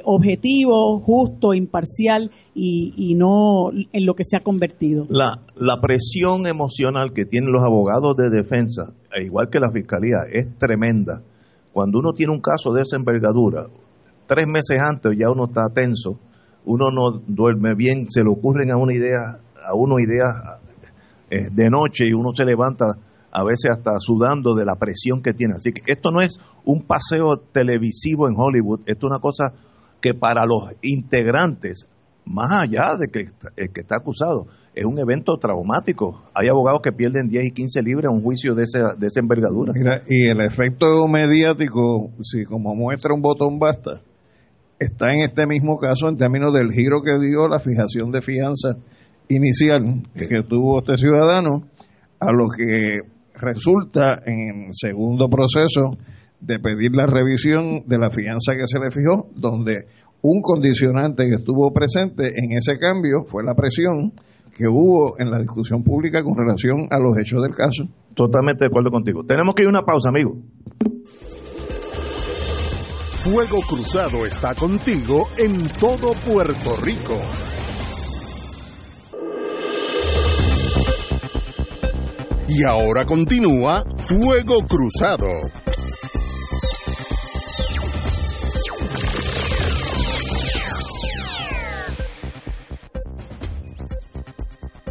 objetivo, justo, imparcial y, y, no en lo que se ha convertido. La, la presión emocional que tienen los abogados de defensa, e igual que la fiscalía, es tremenda cuando uno tiene un caso de esa envergadura, tres meses antes ya uno está tenso, uno no duerme bien, se le ocurren a una idea, a uno ideas eh, de noche y uno se levanta a veces hasta sudando de la presión que tiene. Así que esto no es un paseo televisivo en Hollywood, esto es una cosa que para los integrantes, más allá de que el que está acusado, es un evento traumático. Hay abogados que pierden 10 y 15 libras en un juicio de esa, de esa envergadura. Mira, y el efecto mediático, si como muestra un botón basta, está en este mismo caso en términos del giro que dio la fijación de fianza inicial que tuvo este ciudadano, a lo que resulta en el segundo proceso de pedir la revisión de la fianza que se le fijó, donde un condicionante que estuvo presente en ese cambio fue la presión que hubo en la discusión pública con relación a los hechos del caso. Totalmente de acuerdo contigo. Tenemos que ir a una pausa, amigo. Fuego Cruzado está contigo en todo Puerto Rico. Y ahora continúa Fuego Cruzado.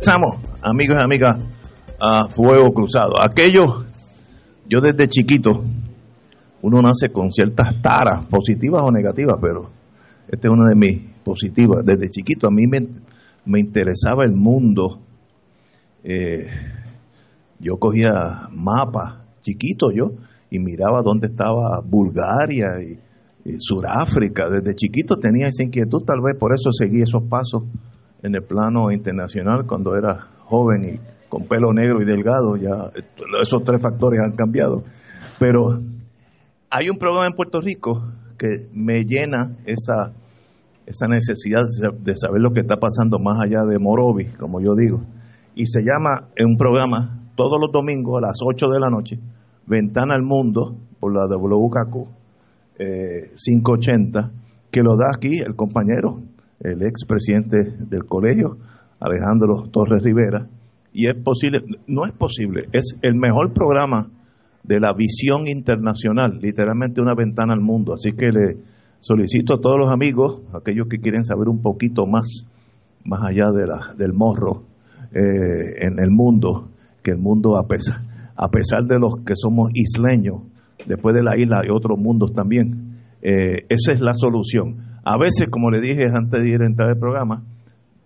Empezamos, amigos y amigas, a Fuego Cruzado. Aquellos, yo desde chiquito, uno nace con ciertas taras, positivas o negativas, pero esta es una de mis positivas. Desde chiquito a mí me, me interesaba el mundo. Eh, yo cogía mapas, chiquito yo, y miraba dónde estaba Bulgaria y, y Suráfrica. Desde chiquito tenía esa inquietud, tal vez por eso seguí esos pasos en el plano internacional cuando era joven y con pelo negro y delgado, ya esos tres factores han cambiado. Pero hay un problema en Puerto Rico que me llena esa, esa necesidad de saber lo que está pasando más allá de Morovis, como yo digo. Y se llama en un programa todos los domingos a las 8 de la noche, Ventana al Mundo, por la WKQ eh, 580, que lo da aquí el compañero el expresidente del colegio, Alejandro Torres Rivera, y es posible, no es posible, es el mejor programa de la visión internacional, literalmente una ventana al mundo. Así que le solicito a todos los amigos, aquellos que quieren saber un poquito más, más allá de la, del morro eh, en el mundo, que el mundo a pesar, a pesar de los que somos isleños, después de la isla hay otros mundos también. eh, esa es la solución. A veces, como le dije antes de ir a entrar al programa,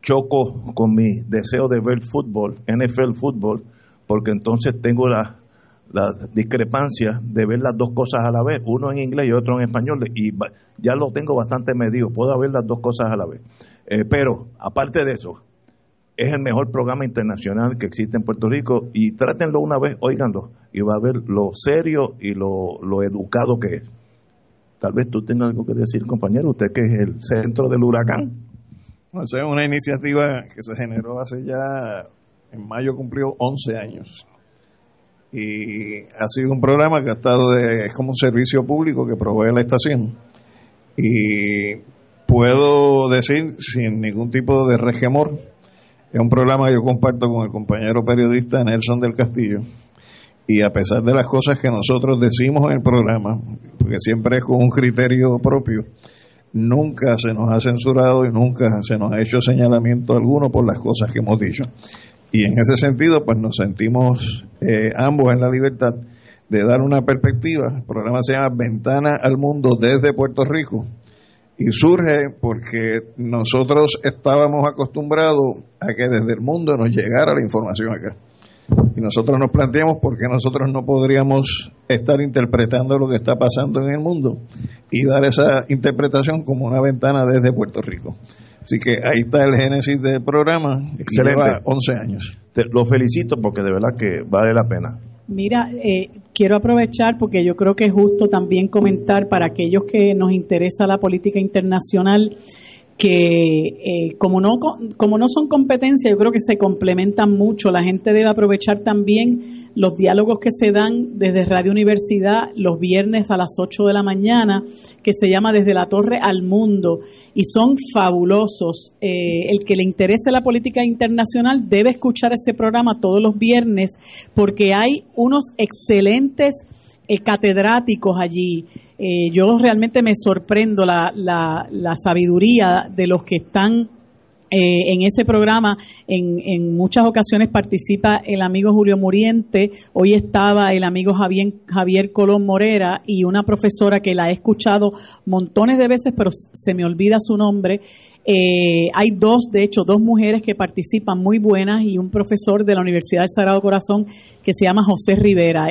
choco con mi deseo de ver fútbol, NFL fútbol, porque entonces tengo la, discrepancia de ver las dos cosas a la vez, uno en inglés y otro en español, y ya lo tengo bastante medido, puedo ver las dos cosas a la vez. Eh, pero, aparte de eso, es el mejor programa internacional que existe en Puerto Rico y trátenlo una vez, oiganlo, y va a ver lo serio y lo educado que es. Tal vez tú tengas algo que decir, compañero, usted que es el centro del huracán. Esa es una iniciativa que se generó hace ya, en mayo cumplió 11 años. Y ha sido un programa que ha estado de, es como un servicio público que provee la estación. Y puedo decir sin ningún tipo de regemor, es un programa que yo comparto con el compañero periodista Nelson del Castillo. Y a pesar de las cosas que nosotros decimos en el programa, porque siempre es con un criterio propio, nunca se nos ha censurado y nunca se nos ha hecho señalamiento alguno por las cosas que hemos dicho. Y en ese sentido, pues nos sentimos eh, ambos en la libertad de dar una perspectiva. El programa se llama Ventana al Mundo desde Puerto Rico y surge porque nosotros estábamos acostumbrados a que desde el mundo nos llegara la información acá. Y nosotros nos planteamos por qué nosotros no podríamos estar interpretando lo que está pasando en el mundo y dar esa interpretación como una ventana desde Puerto Rico. Así que ahí está el génesis del programa. Excelente. Lleva 11 años. Te, lo felicito porque de verdad que vale la pena. Mira, eh, quiero aprovechar porque yo creo que es justo también comentar para aquellos que nos interesa la política internacional que eh, como no como no son competencias, yo creo que se complementan mucho. La gente debe aprovechar también los diálogos que se dan desde Radio Universidad los viernes a las 8 de la mañana, que se llama Desde la Torre al Mundo, y son fabulosos. Eh, el que le interese la política internacional debe escuchar ese programa todos los viernes, porque hay unos excelentes eh, catedráticos allí. Eh, yo realmente me sorprendo la, la, sabiduría de los que están eh, en ese programa. En, en, muchas ocasiones participa el amigo Julio Muriente, hoy estaba el amigo Javier, Javier Colón Morera y una profesora que la he escuchado montones de veces, pero se me olvida su nombre. Eh, hay dos, de hecho, dos mujeres que participan muy buenas y un profesor de la Universidad del Sagrado Corazón que se llama José Rivera.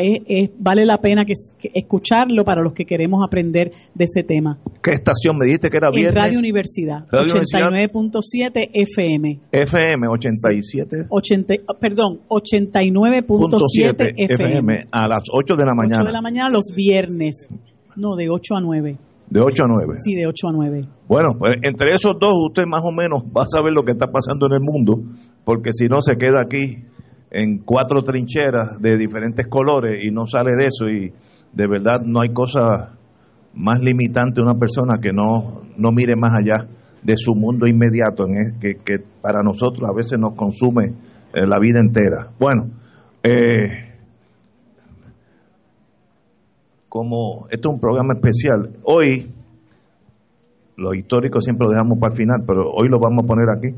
vale la pena que, escucharlo para los que queremos aprender de ese tema. ¿Qué estación me dijiste que era viernes? En Radio Universidad, 89.7 FM. FM 87. 80, perdón, 89.7 FM. FM. A las 8 de la mañana. 8 de la mañana los viernes. No, de 8 a 9. De 8 a 9. Sí, de 8 a 9. Bueno, pues entre esos dos usted más o menos va a saber lo que está pasando en el mundo, porque si no se queda aquí en cuatro trincheras de diferentes colores y no sale de eso y de verdad no hay cosa más limitante una persona que no, no mire más allá de su mundo inmediato, en que, que para nosotros a veces nos consume eh, la vida entera. Bueno, eh, como esto es un programa especial, hoy, lo histórico siempre lo dejamos para el final, pero hoy lo vamos a poner aquí.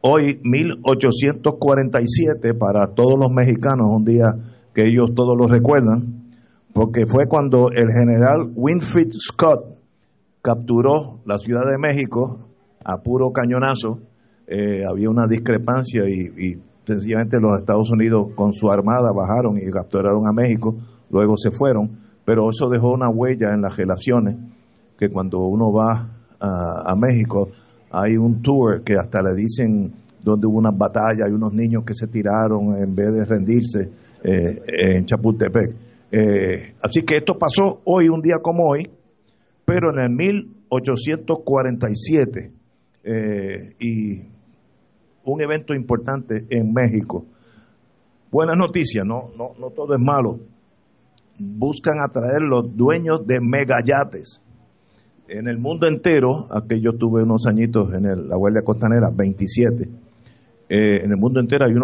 Hoy, 1847, para todos los mexicanos, un día que ellos todos lo recuerdan, porque fue cuando el general Winfield Scott capturó la Ciudad de México a puro cañonazo. Eh, había una discrepancia y sencillamente los Estados Unidos con su armada bajaron y capturaron a México, luego se fueron pero eso dejó una huella en las relaciones, que cuando uno va a, México hay un tour que hasta le dicen donde hubo unas batallas, hay unos niños que se tiraron en vez de rendirse eh, en Chapultepec. Eh, así que esto pasó hoy, un día como hoy, pero en el 1847, eh, y un evento importante en México. Buenas noticias, no, no, no todo es malo buscan atraer los dueños de megayates. En el mundo entero, aquí yo tuve unos añitos en la Guardia Costanera, 27, eh, en el mundo entero hay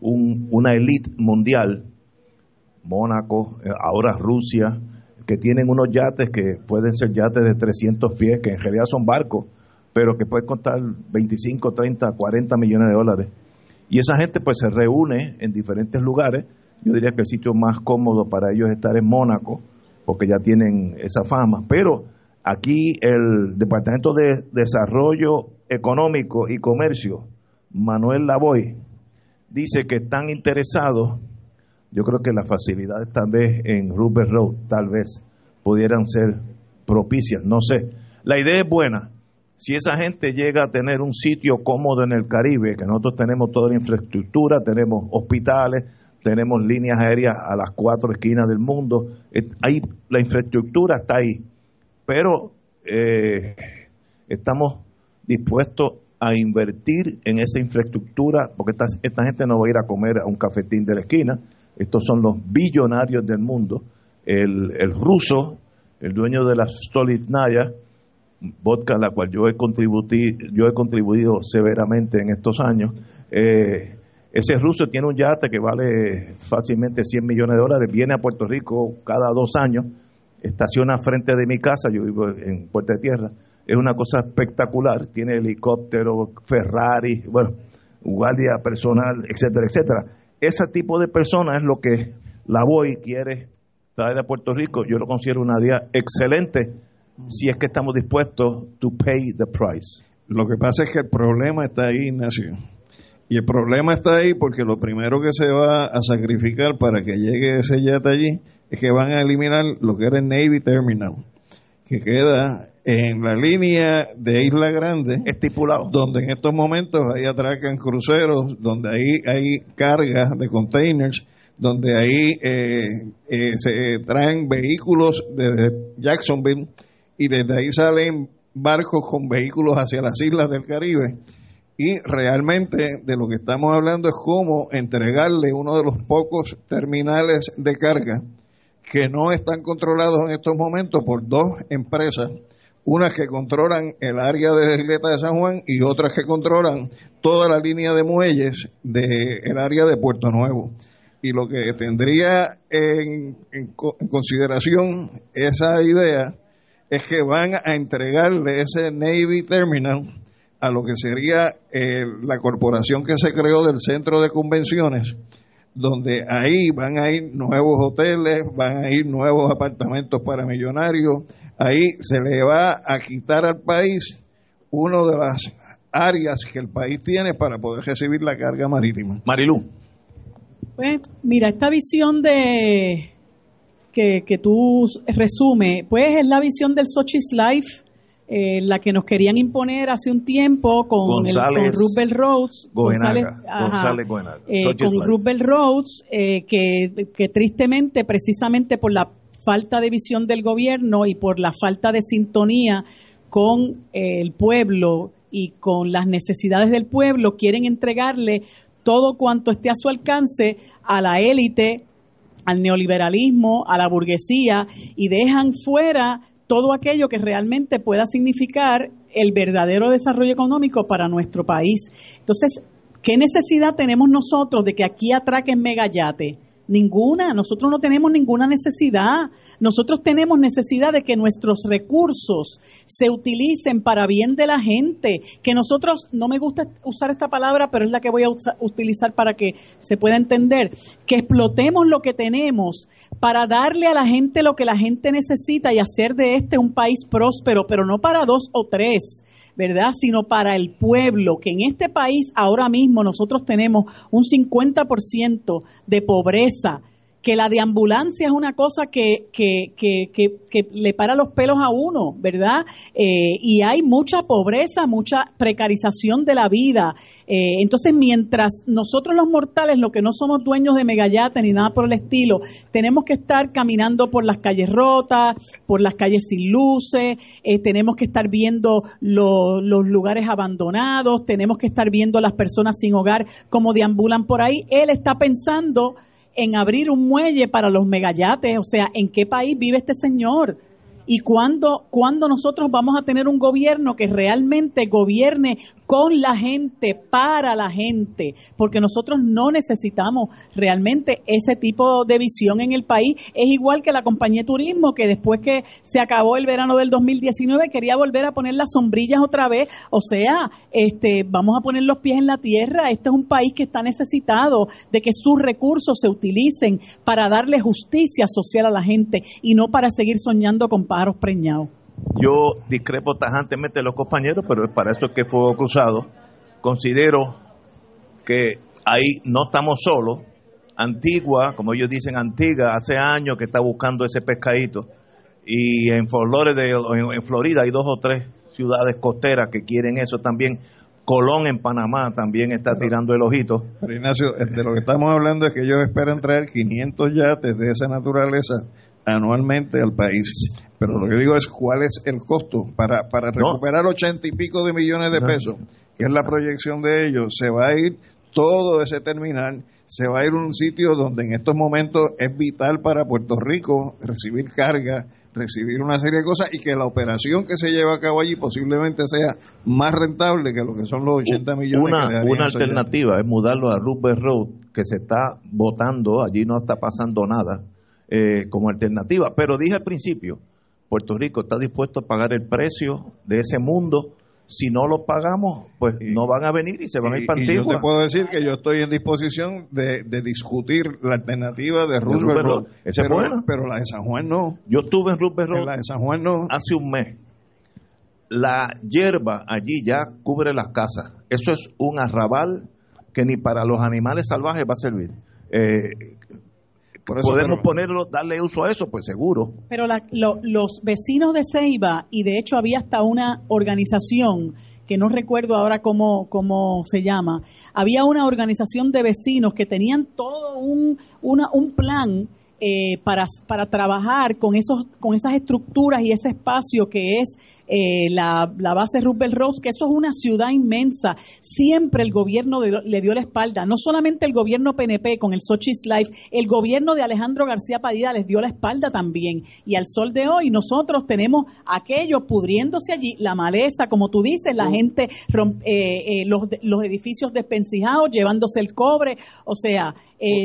una élite mundial, Mónaco, eh, ahora Rusia, que tienen unos yates que pueden ser yates de 300 pies, que en realidad son barcos, pero que pueden costar 25, 30, 40 millones de dólares. Y esa gente pues se reúne en diferentes lugares yo diría que el sitio más cómodo para ellos es estar en Mónaco, porque ya tienen esa fama. Pero Aquí el Departamento de Desarrollo Económico y Comercio, Manuel Lavoy, dice que están interesados, yo creo que las facilidades tal vez en Rupert Road, tal vez pudieran ser propicias, no sé. La idea es buena. Si esa gente llega a tener un sitio cómodo en el Caribe, que nosotros tenemos toda la infraestructura, tenemos hospitales, tenemos líneas aéreas a las cuatro esquinas del mundo, ahí, la infraestructura está ahí, pero eh, estamos dispuestos a invertir en esa infraestructura, porque esta, esta gente no va a ir a comer a un cafetín de la esquina, estos son los billonarios del mundo, el, el ruso el dueño de la Stolitnaya, vodka a la cual yo he, yo he contribuido severamente en estos años, eh, ese ruso tiene un yate que vale fácilmente 100 millones de dólares, viene a Puerto Rico cada dos años, estaciona frente de mi casa, yo vivo en Puerta de Tierra, es una cosa espectacular, tiene helicóptero, Ferrari, bueno, guardia personal, etcétera, etcétera. Ese tipo de personas es lo que la VOY quiere traer a Puerto Rico, yo lo considero una idea excelente si es que estamos dispuestos to pay the price. Lo que pasa es que el problema está ahí, Ignacio. Y el problema está ahí porque lo primero que se va a sacrificar para que llegue ese yate allí es que van a eliminar lo que era el Navy Terminal, que queda en la línea de Isla Grande, estipulado, donde en estos momentos ahí atracan cruceros, donde ahí hay cargas de containers donde ahí eh, eh, se traen vehículos desde Jacksonville y desde ahí salen barcos con vehículos hacia las islas del Caribe. Y realmente de lo que estamos hablando es cómo entregarle uno de los pocos terminales de carga que no están controlados en estos momentos por dos empresas, unas que controlan el área de la isleta de San Juan y otras que controlan toda la línea de muelles del área de Puerto Nuevo. Y lo que tendría en, consideración esa idea es que van a entregarle ese Navy Terminal a lo que sería eh, la corporación que se creó del centro de convenciones, donde ahí van a ir nuevos hoteles, van a ir nuevos apartamentos para millonarios, ahí se le va a quitar al país una de las áreas que el país tiene para poder recibir la carga marítima. Marilú. Pues mira, esta visión de que, que tú resume, pues es la visión del Sochi's Life, eh, la que nos querían imponer hace un tiempo con, el, con Rubel Rhodes, González, eh, con Rubel Rhodes, eh, que, que tristemente, precisamente por la falta de visión del gobierno y por la falta de sintonía con el pueblo y con las necesidades del pueblo, quieren entregarle todo cuanto esté a su alcance a la élite, al neoliberalismo, a la burguesía y dejan fuera todo aquello que realmente pueda significar el verdadero desarrollo económico para nuestro país. Entonces, ¿qué necesidad tenemos nosotros de que aquí atraquen megayate? Ninguna, nosotros no tenemos ninguna necesidad. Nosotros tenemos necesidad de que nuestros recursos se utilicen para bien de la gente, que nosotros, no me gusta usar esta palabra, pero es la que voy a utilizar para que se pueda entender, que explotemos lo que tenemos para darle a la gente lo que la gente necesita y hacer de este un país próspero, pero no para dos o tres, ¿verdad? Sino para el pueblo, que en este país ahora mismo nosotros tenemos un 50% de pobreza, que la deambulancia es una cosa que, que, que, que, le para los pelos a uno, ¿verdad? Eh, y hay mucha pobreza, mucha precarización de la vida. Eh, entonces, mientras nosotros los mortales, los que no somos dueños de megayate ni nada por el estilo, tenemos que estar caminando por las calles rotas, por las calles sin luces, eh, tenemos que estar viendo los lugares abandonados, tenemos que estar viendo las personas sin hogar como deambulan por ahí. Él está pensando en abrir un muelle para los megayates. O sea, ¿en qué país vive este señor? y cuándo, cuando nosotros vamos a tener un gobierno que realmente gobierne con la gente, para la gente, porque nosotros no necesitamos realmente ese tipo de visión en el país. Es igual que la compañía de turismo, que después que se acabó el verano del 2019 quería volver a poner las sombrillas otra vez. O sea, este, vamos a poner los pies en la tierra. Este es un país que está necesitado de que sus recursos se utilicen para darle justicia social a la gente y no para seguir soñando con pájaros preñados. Yo discrepo tajantemente de los compañeros, pero es para eso que Fuego Cruzado. Considero que ahí no estamos solos. Antigua, como ellos dicen, Antigua, hace años que está buscando ese pescadito. Y en Florida, en Florida hay dos o tres ciudades costeras que quieren eso también. Colón en Panamá también está tirando el ojito. Pero Ignacio, de lo que estamos hablando es que ellos esperan traer 500 yates de esa naturaleza anualmente al país. Pero lo que digo es cuál es el costo para, para recuperar ochenta y pico de millones de pesos, que es la proyección de ellos, se va a ir todo ese terminal, se va a ir a un sitio donde en estos momentos es vital para Puerto Rico recibir carga recibir una serie de cosas y que la operación que se lleva a cabo allí posiblemente sea más rentable que lo que son los 80 millones. Una, una alternativa es mudarlo a Rupert Road, que se está votando, allí no está pasando nada eh, como alternativa. Pero dije al principio, Puerto Rico está dispuesto a pagar el precio de ese mundo si no lo pagamos, pues no van a venir y se van a ir para Yo te puedo decir que yo estoy en disposición de, discutir la alternativa de Roosevelt pero, la de San Juan no. Yo estuve en Roosevelt la de San Juan no. hace un mes. La hierba allí ya cubre las casas. Eso es un arrabal que ni para los animales salvajes va a servir. Eh, podemos ponerlo, darle uso a eso, pues seguro. Pero los vecinos de Ceiba, y de hecho había hasta una organización que no recuerdo ahora cómo, cómo se llama, había una organización de vecinos que tenían todo un, una, un plan eh, para, para trabajar con, esos, con esas estructuras y ese espacio que es eh, la, base Rupert Rose, que eso es una ciudad inmensa. Siempre el gobierno le dio la espalda, no solamente el gobierno PNP con el Sochi Life, el gobierno de Alejandro García Padilla les dio la espalda también. Y al sol de hoy nosotros tenemos aquello pudriéndose allí, la maleza, como tú dices, la gente, eh, eh, los, los edificios despencijados, llevándose el cobre, o sea...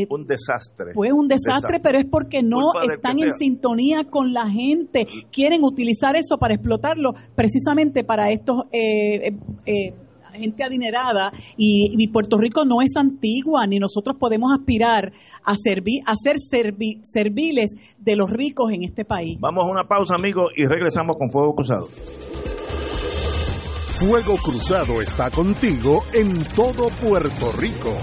un desastre. Fue un desastre, pero es porque no están en sintonía con la gente, quieren utilizar eso para explotarlo precisamente para estos... Eh, eh, eh, gente adinerada y, Puerto Rico no es antigua ni nosotros podemos aspirar a servir a ser serviles de los ricos en este país. Vamos a una pausa, amigos, y regresamos con Fuego Cruzado. Fuego Cruzado está contigo en todo Puerto Rico.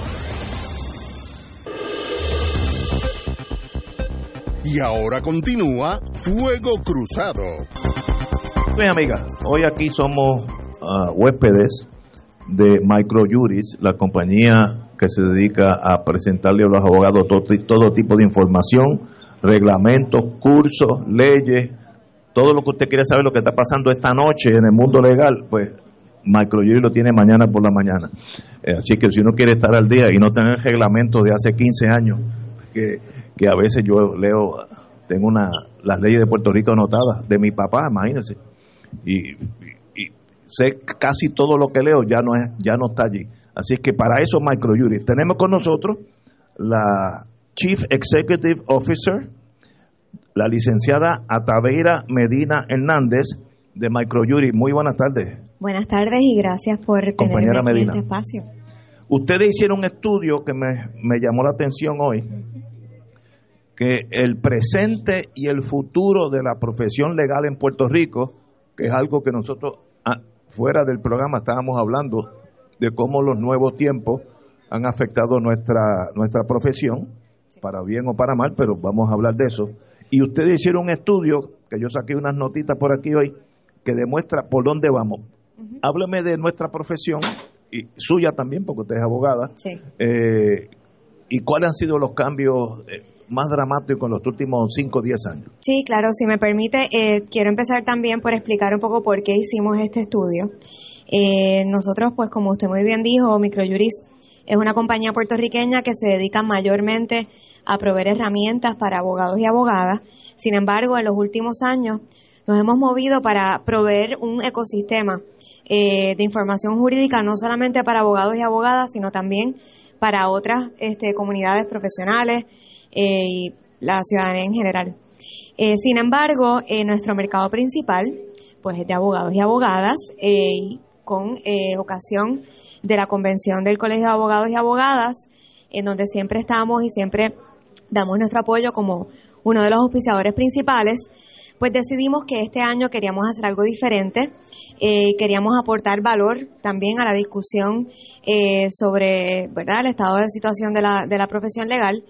Y ahora continúa Fuego Cruzado. Bien, amiga, hoy aquí somos uh, huéspedes de Microjuris, la compañía que se dedica a presentarle a los abogados todo, tipo de información, reglamentos, cursos, leyes, todo lo que usted quiere saber lo que está pasando esta noche en el mundo legal, pues Microjuris lo tiene mañana por la mañana. Eh, así que si uno quiere estar al día y no tener reglamento de hace 15 años, que, que a veces yo leo, tengo una las leyes de Puerto Rico anotadas, de mi papá, imagínense y, sé casi todo lo que leo ya no es ya no está allí. Así que para eso Microjuris. Tenemos con nosotros la Chief Executive Officer, la licenciada Ataveira Medina Hernández de Microjuris. Muy buenas tardes. Buenas tardes y gracias por tenerme Medina. en este espacio. Ustedes hicieron un estudio que me, me llamó la atención hoy, que el presente y el futuro de la profesión legal en Puerto Rico que es algo que nosotros ah, fuera del programa estábamos hablando de cómo los nuevos tiempos han afectado nuestra nuestra profesión, para bien o para mal, pero vamos a hablar de eso. Y ustedes hicieron un estudio, que yo saqué unas notitas por aquí hoy, que demuestra por dónde vamos. Hábleme de nuestra profesión, y suya también, porque usted es abogada, eh, y cuáles han sido los cambios eh, más dramático en los últimos 5 o 10 años. Sí, claro, si me permite, eh, quiero empezar también por explicar un poco por qué hicimos este estudio. Eh, nosotros, pues como usted muy bien dijo, Microjuris es una compañía puertorriqueña que se dedica mayormente a proveer herramientas para abogados y abogadas. Sin embargo, en los últimos años nos hemos movido para proveer un ecosistema eh, de información jurídica no solamente para abogados y abogadas, sino también para otras este, comunidades profesionales, eh, y la ciudadanía en general. Eh, sin embargo, eh, nuestro mercado principal pues es de abogados y abogadas y con ocasión de la convención del Colegio de Abogados y Abogadas, en donde siempre estamos y siempre damos nuestro apoyo como uno de los auspiciadores principales, pues decidimos que este año queríamos hacer algo diferente, eh, queríamos aportar valor también a la discusión eh, sobre ¿verdad? el estado de situación de la, de la profesión legal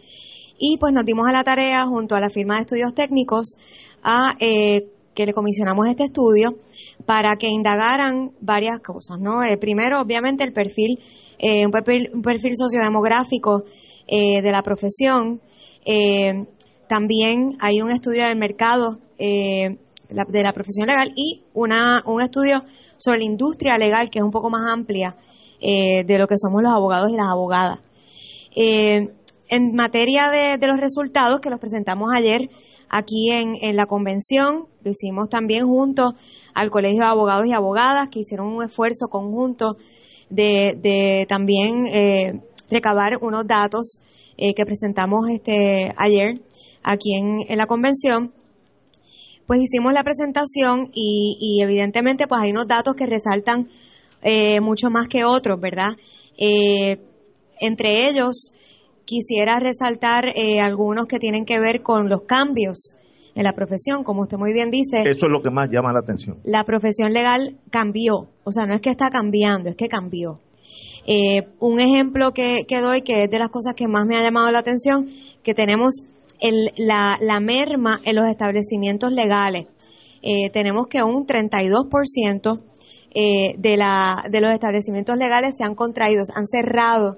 y pues nos dimos a la tarea junto a la firma de estudios técnicos a eh, que le comisionamos este estudio para que indagaran varias cosas, ¿no? primero, obviamente, el perfil, un perfil, un perfil sociodemográfico de la profesión, también hay un estudio del mercado eh, de la profesión legal y una, un estudio sobre la industria legal que es un poco más amplia eh, de lo que somos los abogados y las abogadas. Eh, en materia de, los resultados que los presentamos ayer aquí en, la convención, lo hicimos también junto al Colegio de Abogados y Abogadas que hicieron un esfuerzo conjunto de, también recabar unos datos que presentamos este ayer aquí en, la convención, pues hicimos la presentación y, evidentemente pues hay unos datos que resaltan eh, mucho más que otros, ¿verdad? Eh, entre ellos quisiera resaltar eh, algunos que tienen que ver con los cambios en la profesión, como usted muy bien dice. Eso es lo que más llama la atención. La profesión legal cambió, o sea, no es que está cambiando, es que cambió. un ejemplo que, que doy, que es de las cosas que más me ha llamado la atención, que tenemos la, merma en los establecimientos legales. Eh, tenemos que un 32% eh, de, la, de los establecimientos legales se han contraído, han cerrado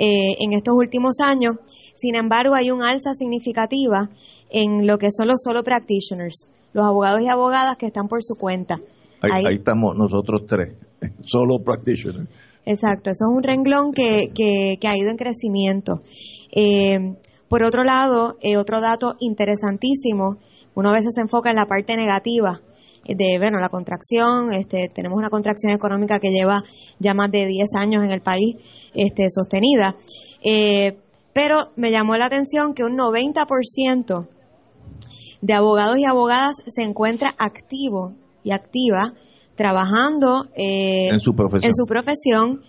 eh, en estos últimos años. Sin embargo, hay un alza significativa en lo que son los solo practitioners, los abogados y abogadas que están por su cuenta. Ahí, estamos nosotros tres, solo practitioners. Exacto, eso es un renglón que, que, que ha ido en crecimiento. Eh, por otro lado, eh, otro dato interesantísimo, uno a veces se enfoca en la parte negativa de, bueno, la contracción, este, tenemos una contracción económica que lleva ya más de 10 años en el país este, sostenida, eh, pero me llamó la atención que un 90% de abogados y abogadas se encuentra activo y activa trabajando eh, en, su en su profesión,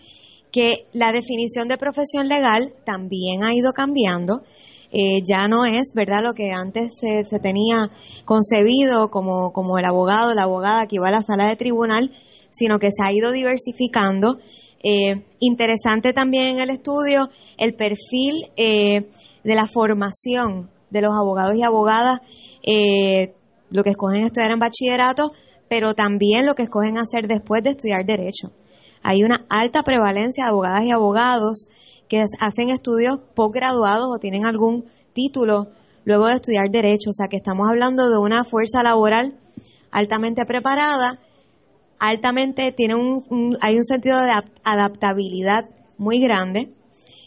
que la definición de profesión legal también ha ido cambiando eh, ya no es, ¿verdad?, lo que antes se, se tenía concebido como, como el abogado, la abogada que iba a la sala de tribunal, sino que se ha ido diversificando. Eh, interesante también en el estudio el perfil eh, de la formación de los abogados y abogadas, lo que escogen estudiar en bachillerato, pero también lo que escogen hacer después de estudiar derecho. Hay una alta prevalencia de abogadas y abogados que hacen estudios posgraduados o tienen algún título luego de estudiar derecho. O sea que estamos hablando de una fuerza laboral altamente preparada, altamente, tiene un, hay un sentido de adaptabilidad muy grande.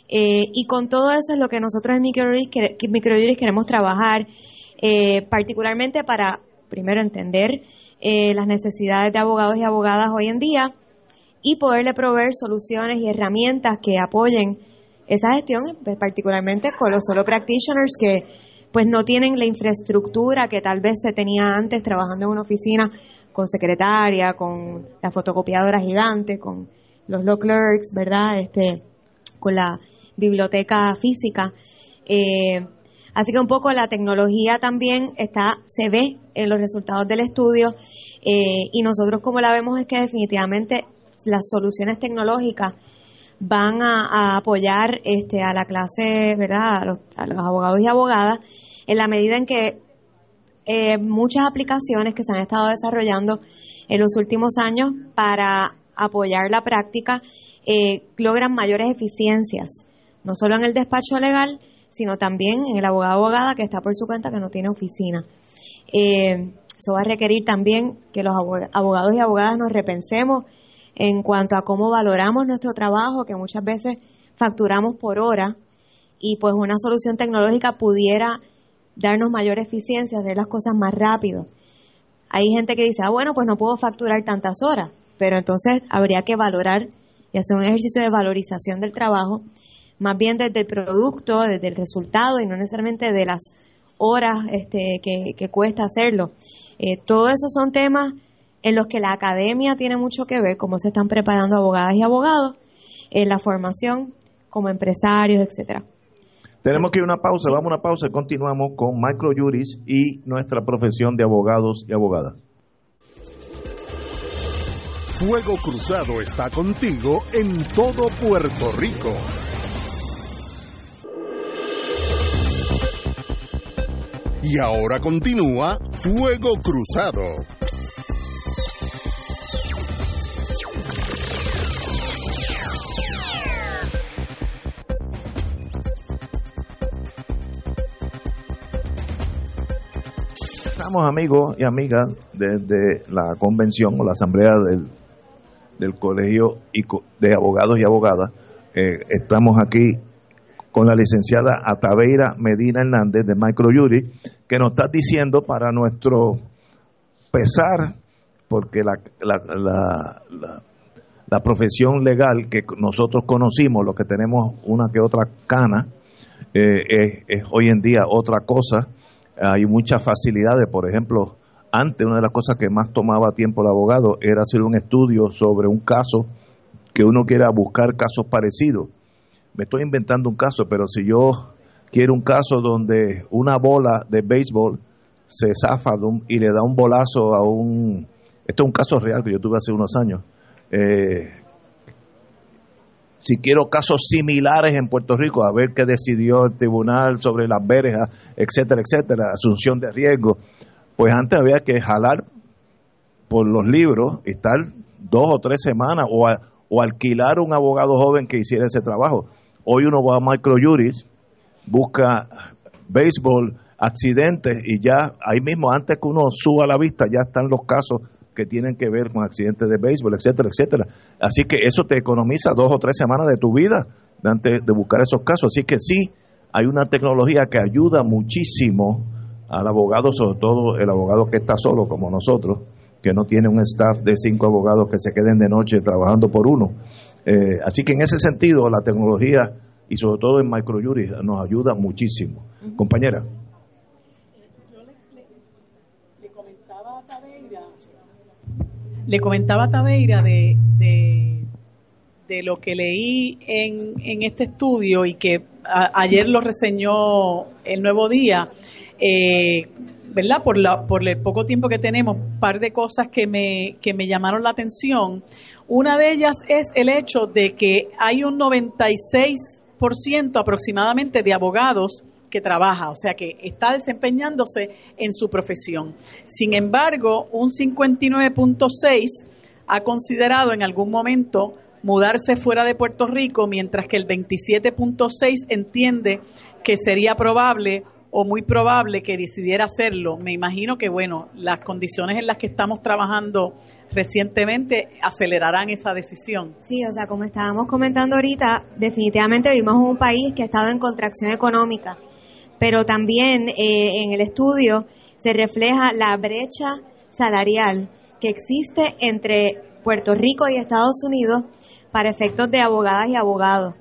Eh, y con todo eso es lo que nosotros en Microjuris, queremos trabajar, eh, particularmente para, primero, entender eh, las necesidades de abogados y abogadas hoy en día y poderle proveer soluciones y herramientas que apoyen esa gestión, pues, particularmente con los solo practitioners que pues no tienen la infraestructura que tal vez se tenía antes trabajando en una oficina con secretaria, con la fotocopiadora gigante, con los law clerks, ¿verdad? Este, con la biblioteca física. Eh, así que un poco la tecnología también está, se ve en los resultados del estudio eh, y nosotros como la vemos es que definitivamente las soluciones tecnológicas van a, apoyar este, a la clase, ¿verdad? A los, abogados y abogadas, en la medida en que eh, muchas aplicaciones que se han estado desarrollando en los últimos años para apoyar la práctica eh, logran mayores eficiencias, no solo en el despacho legal, sino también en el abogado abogada que está por su cuenta que no tiene oficina. Eh, eso va a requerir también que los abogados y abogadas nos repensemos en cuanto a cómo valoramos nuestro trabajo, que muchas veces facturamos por hora y pues una solución tecnológica pudiera darnos mayor eficiencia, hacer las cosas más rápido. Hay gente que dice, ah, bueno, pues no puedo facturar tantas horas, pero entonces habría que valorar y hacer un ejercicio de valorización del trabajo, más bien desde el producto, desde el resultado y no necesariamente de las horas este, que, cuesta hacerlo. Eh, todo eso son temas en los que la academia tiene mucho que ver, cómo se están preparando abogadas y abogados en la formación como empresarios, etcétera. Tenemos que ir a una pausa, vamos a una pausa y continuamos con Microjuris y nuestra profesión de abogados y abogadas. Fuego Cruzado está contigo en todo Puerto Rico. Y ahora continúa Fuego Cruzado. Estamos amigos y amigas desde la convención o la asamblea del, del colegio de abogados y abogadas. Eh, estamos aquí con la licenciada Ataveira Medina Hernández de Microjury, que nos está diciendo para nuestro pesar, porque la, la, la, la- la profesión legal que nosotros conocimos, los que tenemos una que otra cana, eh, es, es hoy en día otra cosa. Hay muchas facilidades, por ejemplo, antes una de las cosas que más tomaba tiempo el abogado era hacer un estudio sobre un caso que uno quiera buscar casos parecidos. Me estoy inventando un caso, pero si yo quiero un caso donde una bola de béisbol se zafa y le da un bolazo a un... Esto es un caso real que yo tuve hace unos años. Eh, si quiero casos similares en Puerto Rico, a ver qué decidió el tribunal sobre las verjas, etcétera, etcétera, asunción de riesgo, pues antes había que jalar por los libros y estar dos o tres semanas o, o alquilar un abogado joven que hiciera ese trabajo. Hoy uno va a Microjuris, busca béisbol, accidentes y ya ahí mismo, antes que uno suba la vista, ya están los casos que tienen que ver con accidentes de béisbol, etcétera, etcétera. Así que eso te economiza dos o tres semanas de tu vida antes de buscar esos casos. Así que sí, hay una tecnología que ayuda muchísimo al abogado, sobre todo el abogado que está solo como nosotros, que no tiene un staff de cinco abogados que se queden de noche trabajando por uno. Eh, así que en ese sentido la tecnología y sobre todo en microjuris nos ayuda muchísimo. Compañera. Le comentaba a Tabeira de, de, lo que leí en, en este estudio y que ayer lo reseñó el Nuevo Día, eh, ¿verdad? Por, la, por el poco tiempo que tenemos, un par de cosas que me, que me llamaron la atención. Una de ellas es el hecho de que hay un 96% aproximadamente de abogados que trabaja, o sea que está desempeñándose en su profesión. Sin embargo, un 59.6 ha considerado en algún momento mudarse fuera de Puerto Rico, mientras que el 27.6 entiende que sería probable o muy probable que decidiera hacerlo. Me imagino que, bueno, las condiciones en las que estamos trabajando recientemente acelerarán esa decisión. Sí, o sea, como estábamos comentando ahorita, definitivamente vivimos en un país que ha estado en contracción económica, pero también eh, en el estudio se refleja la brecha salarial que existe entre Puerto Rico y Estados Unidos para efectos de abogadas y abogados.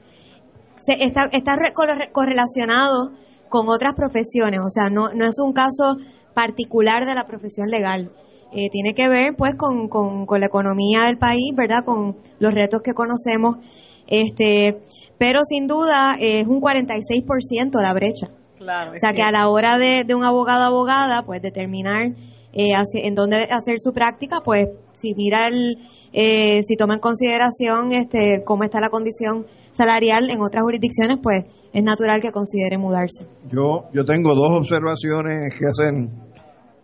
Está está re- corre- correlacionado con otras profesiones, o sea, no, es un caso particular de la profesión legal. Eh, tiene que ver pues con, con, con la economía del país, ¿verdad? Con los retos que conocemos. Este, pero sin duda eh, es un 46% la brecha. Claro. O sea que a la hora de, de un abogado o abogada, pues determinar eh, hacia- en dónde hacer su práctica, pues si mira el, eh, si toma en consideración este cómo está la condición salarial en otras jurisdicciones, pues es natural que considere mudarse. Yo, yo tengo dos observaciones que hacer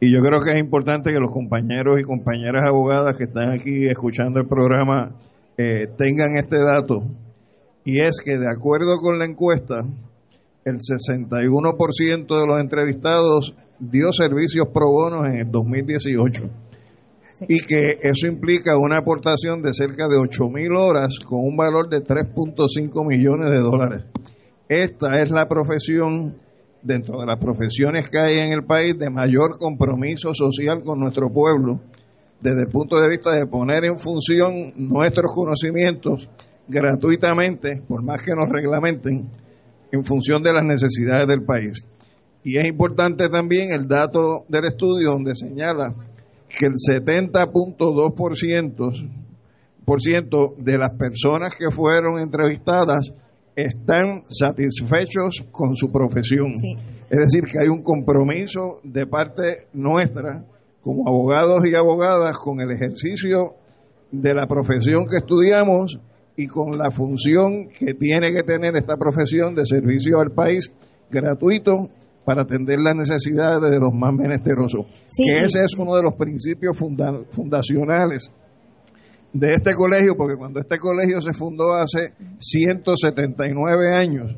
y yo creo que es importante que los compañeros y compañeras abogadas que están aquí escuchando el programa eh, tengan este dato y es que de acuerdo con la encuesta el 61% de los entrevistados dio servicios pro bono en el 2018 y que eso implica una aportación de cerca de 8 mil horas con un valor de 3.5 millones de dólares. Esta es la profesión, dentro de las profesiones que hay en el país, de mayor compromiso social con nuestro pueblo, desde el punto de vista de poner en función nuestros conocimientos gratuitamente, por más que nos reglamenten, en función de las necesidades del país. Y es importante también el dato del estudio donde señala que el 70.2% por ciento de las personas que fueron entrevistadas están satisfechos con su profesión. Es decir, que hay un compromiso de parte nuestra como abogados y abogadas con el ejercicio de la profesión que estudiamos y con la función que tiene que tener esta profesión de servicio al país gratuito para atender las necesidades de los más menesterosos. Que ese es uno de los principios fundacionales de este colegio, porque cuando este colegio se fundó hace 179 años,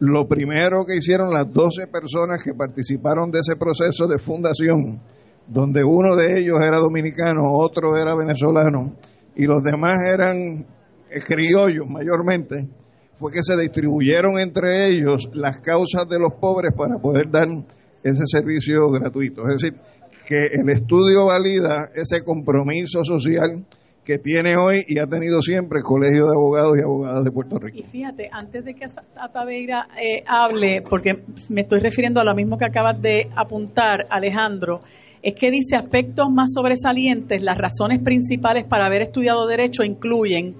lo primero que hicieron las 12 personas que participaron de ese proceso de fundación, donde uno de ellos era dominicano, otro era venezolano y los demás eran criollos mayormente, fue que se distribuyeron entre ellos las causas de los pobres para poder dar ese servicio gratuito. Es decir, que el estudio valida ese compromiso social que tiene hoy y ha tenido siempre el Colegio de Abogados y Abogadas de Puerto Rico. Y fíjate, antes de que Ataveira eh, hable, porque me estoy refiriendo a lo mismo que acabas de apuntar, Alejandro, es que dice aspectos más sobresalientes, las razones principales para haber estudiado derecho incluyen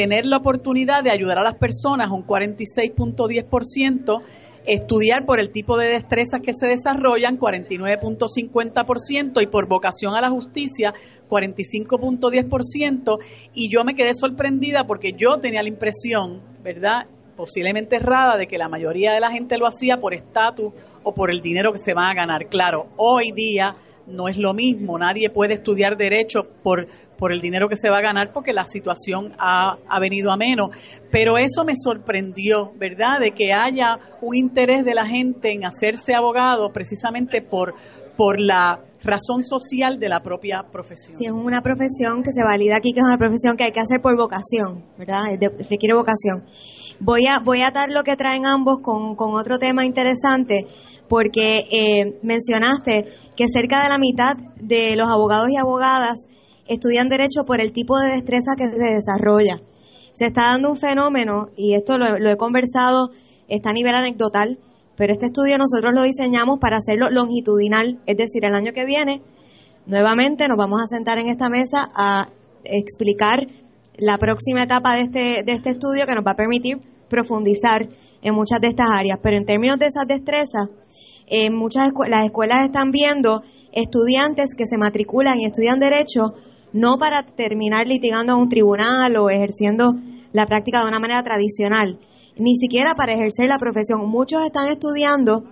tener la oportunidad de ayudar a las personas, un 46.10%, estudiar por el tipo de destrezas que se desarrollan, 49.50%, y por vocación a la justicia, 45.10%, y yo me quedé sorprendida porque yo tenía la impresión, ¿verdad? posiblemente errada, de que la mayoría de la gente lo hacía por estatus o por el dinero que se van a ganar. Claro, hoy día no es lo mismo, nadie puede estudiar derecho por, por el dinero que se va a ganar porque la situación ha, ha venido a menos. Pero eso me sorprendió, ¿verdad? De que haya un interés de la gente en hacerse abogado precisamente por, por la razón social de la propia profesión. Sí, es una profesión que se valida aquí, que es una profesión que hay que hacer por vocación, ¿verdad? requiere vocación. Voy a, voy a atar lo que traen ambos con, con otro tema interesante, porque eh, mencionaste que cerca de la mitad de los abogados y abogadas estudian derecho por el tipo de destreza que se desarrolla. Se está dando un fenómeno, y esto lo, he conversado, está a nivel anecdotal, pero este estudio nosotros lo diseñamos para hacerlo longitudinal, es decir, el año que viene, nuevamente nos vamos a sentar en esta mesa a explicar la próxima etapa de este, de este estudio que nos va a permitir profundizar en muchas de estas áreas. Pero en términos de esas destrezas, en muchas las escuelas están viendo estudiantes que se matriculan y estudian derecho no para terminar litigando a un tribunal o ejerciendo la práctica de una manera tradicional, ni siquiera para ejercer la profesión. Muchos están estudiando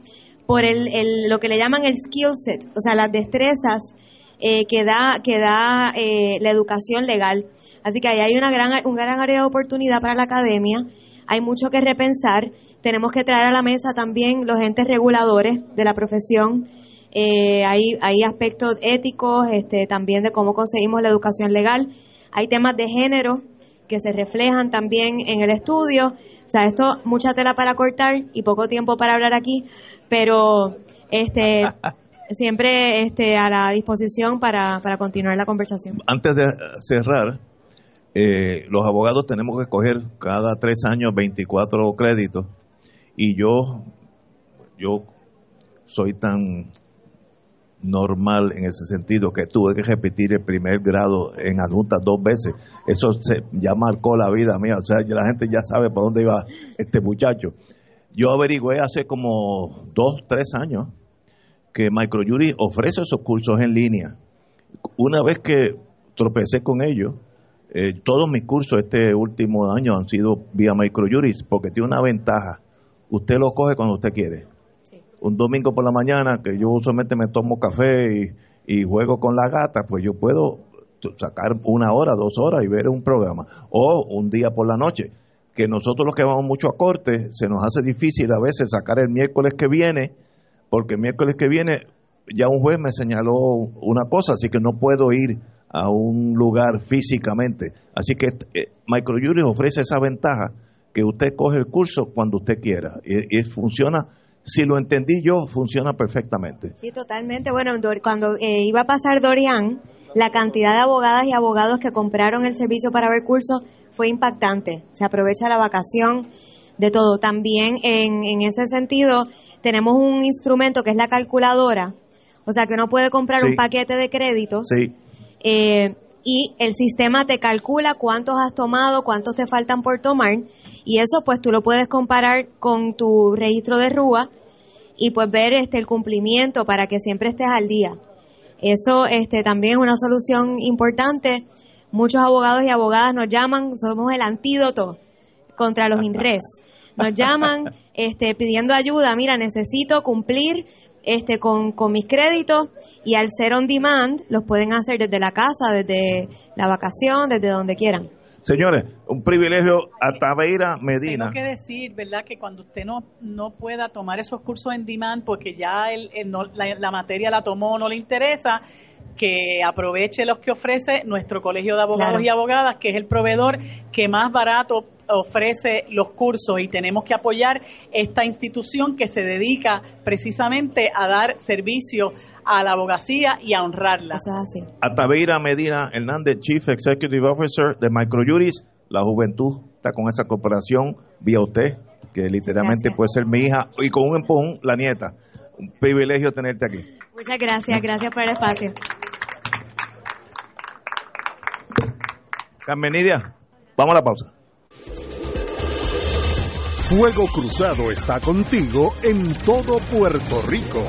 por el, lo que le llaman el skill set, o sea, las destrezas eh, que da, que da eh, la educación legal. Así que ahí hay una gran, un gran área de oportunidad para la academia, hay mucho que repensar tenemos que traer a la mesa también los entes reguladores de la profesión. Eh, hay, hay aspectos éticos, este, también de cómo conseguimos la educación legal. Hay temas de género que se reflejan también en el estudio. O sea, esto mucha tela para cortar y poco tiempo para hablar aquí, pero este siempre este, a la disposición para, para continuar la conversación. Antes de cerrar, eh, los abogados tenemos que escoger cada tres años 24 créditos y yo, yo soy tan normal en ese sentido que tuve que repetir el primer grado en adulta dos veces. Eso se, ya marcó la vida mía. O sea, la gente ya sabe por dónde iba este muchacho. Yo averigüé hace como dos, tres años que Microjury ofrece esos cursos en línea. Una vez que tropecé con ellos, eh, todos mis cursos este último año han sido vía Microjuris porque tiene una ventaja usted lo coge cuando usted quiere. Un domingo por la mañana, que yo usualmente me tomo café y, juego con la gata, pues yo puedo sacar una hora, dos horas y ver un programa. O un día por la noche, que nosotros los que vamos mucho a corte, se nos hace difícil a veces sacar el miércoles que viene, porque el miércoles que viene ya un juez me señaló una cosa, así que no puedo ir a un lugar físicamente. Así que eh, Microjuris ofrece esa ventaja que usted coge el curso cuando usted quiera y, funciona si lo entendí yo, funciona perfectamente. Sí, totalmente. Bueno, cuando eh, iba a pasar Dorian, la cantidad de abogadas y abogados que compraron el servicio para ver cursos fue impactante. Se aprovecha la vacación de todo. También en, en ese sentido tenemos un instrumento que es la calculadora. O sea que uno puede comprar un paquete de créditos. Sí. Eh, y el sistema te calcula cuántos has tomado, cuántos te faltan por tomar Y eso pues tú lo puedes comparar con tu registro de RUA y pues ver este el cumplimiento para que siempre estés al día. Eso este también es una solución importante. Muchos abogados y abogadas nos llaman, somos el antídoto contra los INRES. Nos llaman este pidiendo ayuda, mira, necesito cumplir este con, con mis créditos y al ser on demand los pueden hacer desde la casa, desde la vacación, desde donde quieran. Señores, un privilegio a Tabeira Medina. Tengo que decir, ¿verdad?, que cuando usted no, no pueda tomar esos cursos en demand porque ya el, el no- la, la materia la tomó o no le interesa, que aproveche los que ofrece nuestro Colegio de Abogados Claro. y Abogadas, que es el proveedor que más barato ofrece los cursos y tenemos que apoyar esta institución que se dedica precisamente a dar servicio a la abogacía y a honrarla. Eso es así. A Tabeira Medina Hernández, Chief Executive Officer de Microjuris. La juventud está con esa cooperación vía usted, que literalmente Gracias. puede ser mi hija, y con un empujón, la nieta. Un privilegio tenerte aquí. Muchas gracias, gracias por el espacio. Carmen Nidia, vamos a la pausa. Fuego Cruzado está contigo en todo Puerto Rico.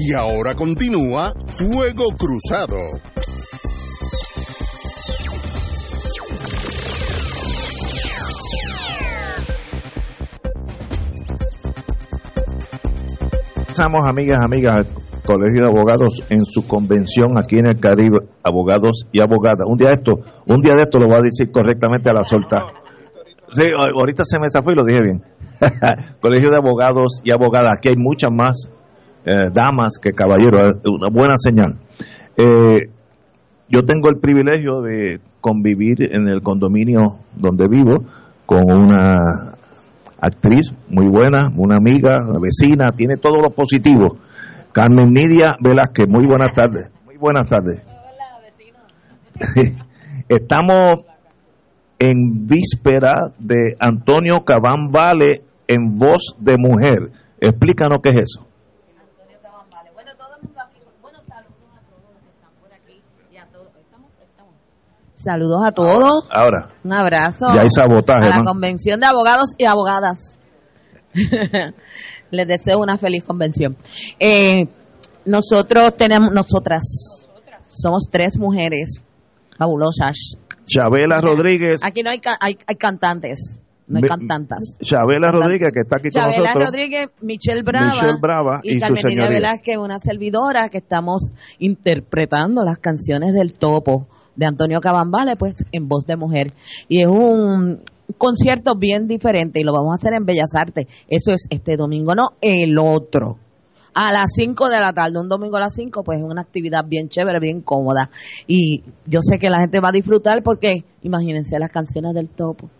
Y ahora continúa Fuego Cruzado. Estamos, amigas, amigas, al Colegio de Abogados en su convención aquí en el Caribe, abogados y abogadas. Un día de esto, un día de esto lo voy a decir correctamente a la solta. Sí, ahorita se me zafó y lo dije bien. Colegio de Abogados y Abogadas. Aquí hay muchas más eh, damas que caballeros. Una buena señal. Eh, yo tengo el privilegio de convivir en el condominio donde vivo con una actriz muy buena, una amiga, una vecina, tiene todo lo positivo. Carmen Nidia Velázquez, muy buenas tardes. Muy buenas tardes. Estamos en víspera de Antonio Cabán Vale en voz de mujer. Explícanos qué es eso. Bueno, todo el mundo aquí. Bueno, saludos a todos los que están por aquí y a todos. ¿Estamos? Estamos. Saludos a todos. Ahora, Un abrazo. ya hay sabotaje. a la ¿no? convención de abogados y abogadas. Les deseo una feliz convención. Eh, nosotros tenemos, nosotras, somos tres mujeres fabulosas. Chabela Rodríguez. Aquí no hay, hay, hay cantantes, no hay cantantas. Chabela Rodríguez, que está aquí con Chabela nosotros. Rodríguez, Michelle Brava, Michelle Brava y su Carmen Nidia señoría. Velázquez, una servidora que estamos interpretando las canciones del topo de Antonio Cabambale, pues en voz de mujer. Y es un concierto bien diferente y lo vamos a hacer en Bellas Artes. Eso es este domingo, no el otro. A las 5 de la tarde, un domingo a las 5, pues es una actividad bien chévere, bien cómoda. Y yo sé que la gente va a disfrutar porque, imagínense las canciones del topo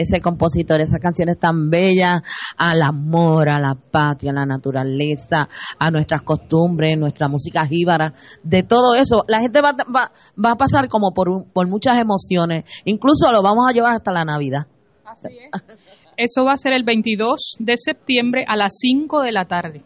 ese compositor, esas canciones tan bellas al amor, a la patria, a la naturaleza, a nuestras costumbres, nuestra música jíbara, de todo eso. La gente va, va, va a pasar como por, un- por muchas emociones. Incluso lo vamos a llevar hasta la Navidad. Así es. Eso va a ser el 22 de septiembre a las 5 de la tarde.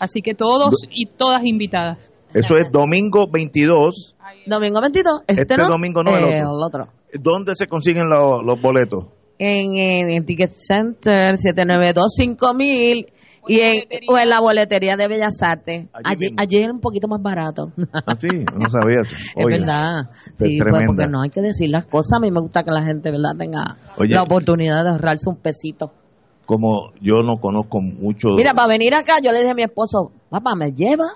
Así que todos y todas invitadas. Eso es domingo 22. Domingo 22. Este, Este no, domingo no, el otro. el otro. ¿Dónde se consiguen los boletos? En, en Ticket Center 792-5000 y en, o en la boletería de Bellas Artes. Allí Allí, es un poquito más barato. Ah, sí, no sabía. Es verdad. es Sí, pues porque no hay que decir las cosas. A mí me gusta que la gente, ¿verdad?, tenga Oye. la oportunidad de ahorrarse un pesito. Como yo no conozco mucho. Mira, para venir acá, yo le dije a mi esposo, papá, me lleva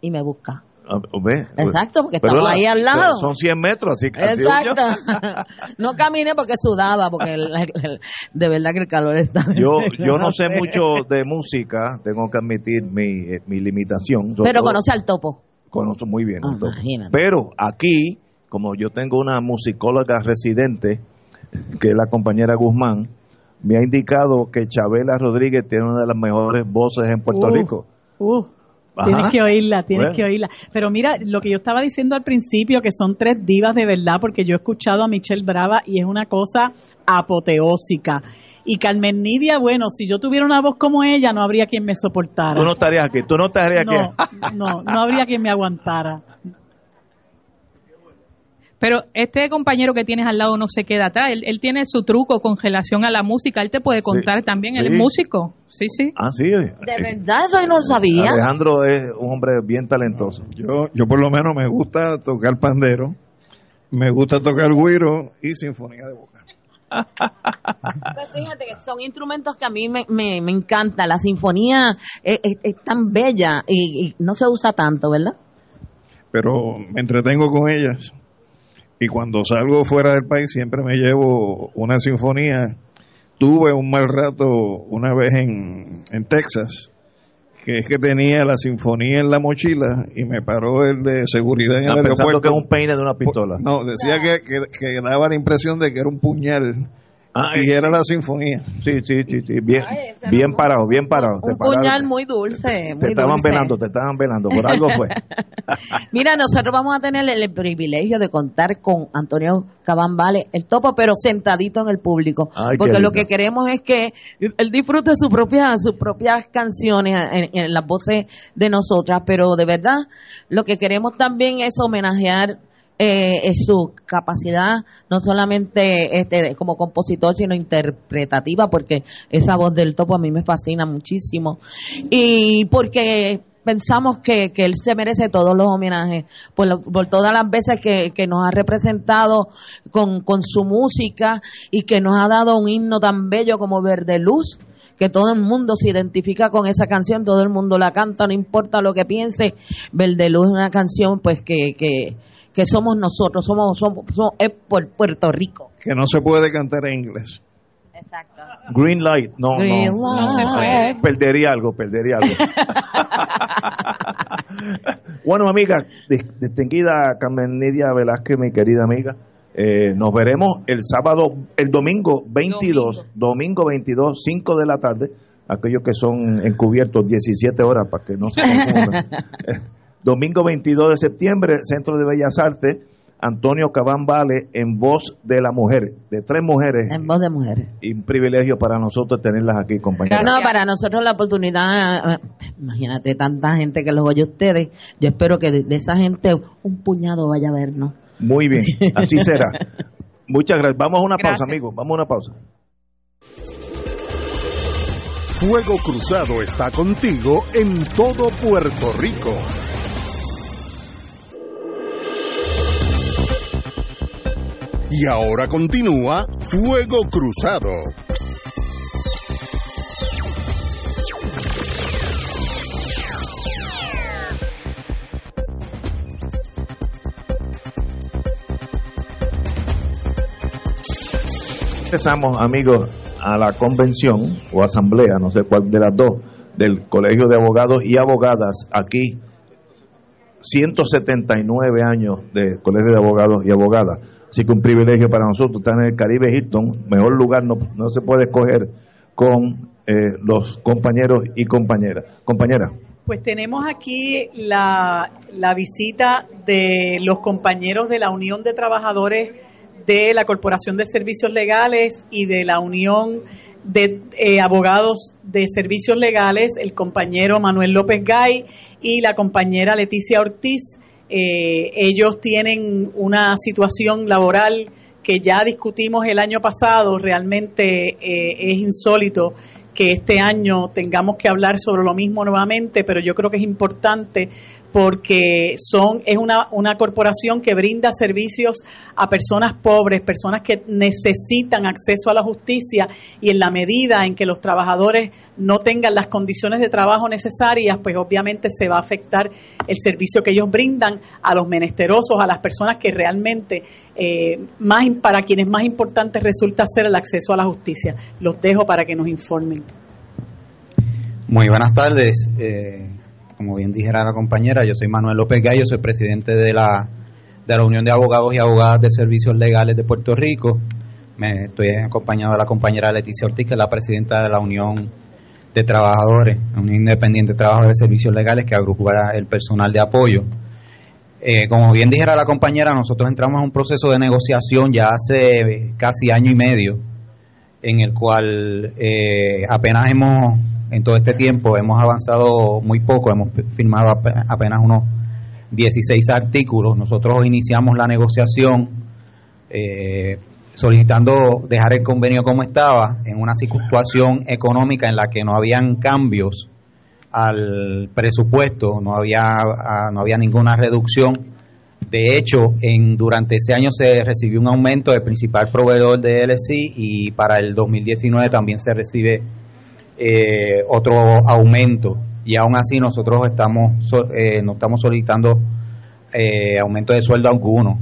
y me busca. Ah, ¿ve? Exacto, porque Pero estamos la- ahí al lado. Son 100 metros, así que. Exacto. no caminé porque sudaba, porque el- el- de verdad que el calor está. Yo, yo no sé mucho de música, tengo que admitir mi, eh, mi limitación. Pero todo, conoce al topo. Conozco muy bien. Ah, el topo. Pero aquí, como yo tengo una musicóloga residente, que es la compañera Guzmán, me ha indicado que Chabela Rodríguez tiene una de las mejores voces en Puerto Uh. Rico. Uh, Ajá. tienes que oírla, tienes Bueno. que oírla. Pero mira, lo que yo estaba diciendo al principio, que son tres divas de verdad, porque yo he escuchado a Michelle Brava y es una cosa apoteósica. Y Carmen Nidia, bueno, si yo tuviera una voz como ella, no habría quien me soportara. Tú no estarías aquí, tú no estarías no, aquí. no, no habría quien me aguantara. Pero este compañero que tienes al lado no se queda atrás. Él, él tiene su truco con relación a la música. Él te puede contar también. Él es músico. Sí, sí. Ah, sí. De verdad, eso yo no lo sabía. Alejandro es un hombre bien talentoso. Yo, yo por lo menos me gusta tocar pandero, me gusta tocar güiro y sinfonía de boca. Pues fíjate que son instrumentos que a mí me, me, me encanta. La sinfonía es, es- es tan bella y, y no se usa tanto, ¿verdad? Pero me entretengo con ellas. Y cuando salgo fuera del país siempre me llevo una sinfonía. Tuve un mal rato una vez en, en Texas, que es que tenía la sinfonía en la mochila y me paró el de seguridad en el aeropuerto. que es un peine de una pistola. No, decía que, que, que daba la impresión de que era un puñal Ah, y era la sinfonía. Sí, sí, sí, sí, bien, Ay, bien parado, bien parado. Un Te pararon. puñal muy dulce. Te Muy estaban dulce. velando, te estaban velando, por algo fue. Mira, nosotros vamos a tener el, privilegio de contar con Antonio Cabán Vale, el topo, pero sentadito en el público. Ay, porque lo que queremos es que él disfrute su propia, sus propias canciones en, en las voces de nosotras, pero de verdad lo que queremos también es homenajear eh, su capacidad no solamente este como compositor sino interpretativa porque esa voz del topo a mí me fascina muchísimo y porque pensamos que, que él se merece todos los homenajes por, lo- por todas las veces que, que nos ha representado con, con su música y que nos ha dado un himno tan bello como Verde Luz que todo el mundo se identifica con esa canción, todo el mundo la canta, no importa lo que piense. Verde Luz es una canción pues que, que, que somos nosotros, somos, somos, somos- es por Puerto Rico. Que no se puede cantar en inglés. Exacto. Green light, no, Green no. No se puede. Perdería algo, perdería algo. bueno, amiga, dis- distinguida Carmen Nidia Velázquez, mi querida amiga, eh, nos veremos el sábado, el domingo 22, domingo. 22, 5 de la tarde, aquellos que son encubiertos 17 horas para que no se confundan. Domingo 22 de septiembre, Centro de Bellas Artes, Antonio Cabán Vale en voz de la mujer, de tres mujeres En voz de mujeres. y un privilegio para nosotros tenerlas aquí, compañeras. No, para nosotros la oportunidad, eh, imagínate tanta gente que los oye ustedes, yo espero que de, esa gente un puñado vaya a vernos. Muy bien, así será. Muchas gracias. Vamos a una pausa, amigos. Vamos a una pausa. Fuego Cruzado está contigo en todo Puerto Rico. Y ahora continúa Fuego Cruzado. Empezamos, amigos, a la convención o asamblea, no sé cuál de las dos, del Colegio de Abogados y Abogadas aquí. 179 años de Colegio de Abogados y Abogadas. Así que un privilegio para nosotros estar en el Caribe Hilton, mejor lugar no, no se puede escoger con eh, los compañeros y compañeras. Compañera. Pues tenemos aquí la, la visita de los compañeros de la Unión de Trabajadores de la Corporación de Servicios Legales y de la Unión de eh, Abogados de Servicios Legales, el compañero Manuel López Gay y la compañera Leticia Ortiz. Eh, ellos tienen una situación laboral que ya discutimos el año pasado, realmente eh, es insólito que este año tengamos que hablar sobre lo mismo nuevamente, pero yo creo que es importante porque son es una, una corporación que brinda servicios a personas pobres, personas que necesitan acceso a la justicia y en la medida en que los trabajadores no tengan las condiciones de trabajo necesarias, pues obviamente se va a afectar el servicio que ellos brindan a los menesterosos, a las personas que realmente eh, más para quienes más importante resulta ser el acceso a la justicia. Los dejo para que nos informen. Muy buenas tardes. Eh, como bien dijera la compañera, yo soy Manuel López Gallo, soy presidente de la, de la Unión de Abogados y Abogadas de Servicios Legales de Puerto Rico. Me estoy acompañado de la compañera Leticia Ortiz, que es la presidenta de la Unión de Trabajadores, Unión Independiente de Trabajadores de Servicios Legales, que agrupa el personal de apoyo. Eh, como bien dijera la compañera, nosotros entramos en un proceso de negociación ya hace casi año y medio, en el cual eh, apenas hemos, en todo este tiempo, hemos avanzado muy poco, hemos firmado ap- apenas unos 16 artículos. Nosotros iniciamos la negociación eh, solicitando dejar el convenio como estaba en una situación económica en la que no habían cambios al presupuesto, no había, ah, no había ninguna reducción. De hecho, en, durante ese año se recibió un aumento del principal proveedor de LSI y para el 2019 también se recibe eh, otro aumento. Y aún así nosotros estamos, eh, no estamos solicitando eh, aumento de sueldo alguno.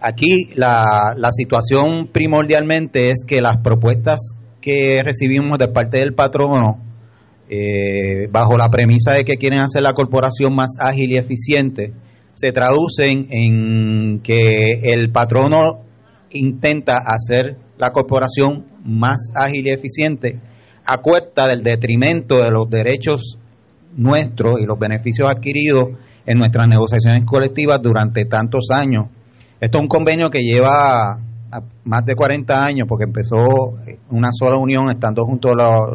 Aquí la, la situación primordialmente es que las propuestas que recibimos de parte del patrono eh, bajo la premisa de que quieren hacer la corporación más ágil y eficiente, se traducen en que el patrono intenta hacer la corporación más ágil y eficiente a cuesta del detrimento de los derechos nuestros y los beneficios adquiridos en nuestras negociaciones colectivas durante tantos años. Esto es un convenio que lleva más de 40 años porque empezó una sola unión estando junto a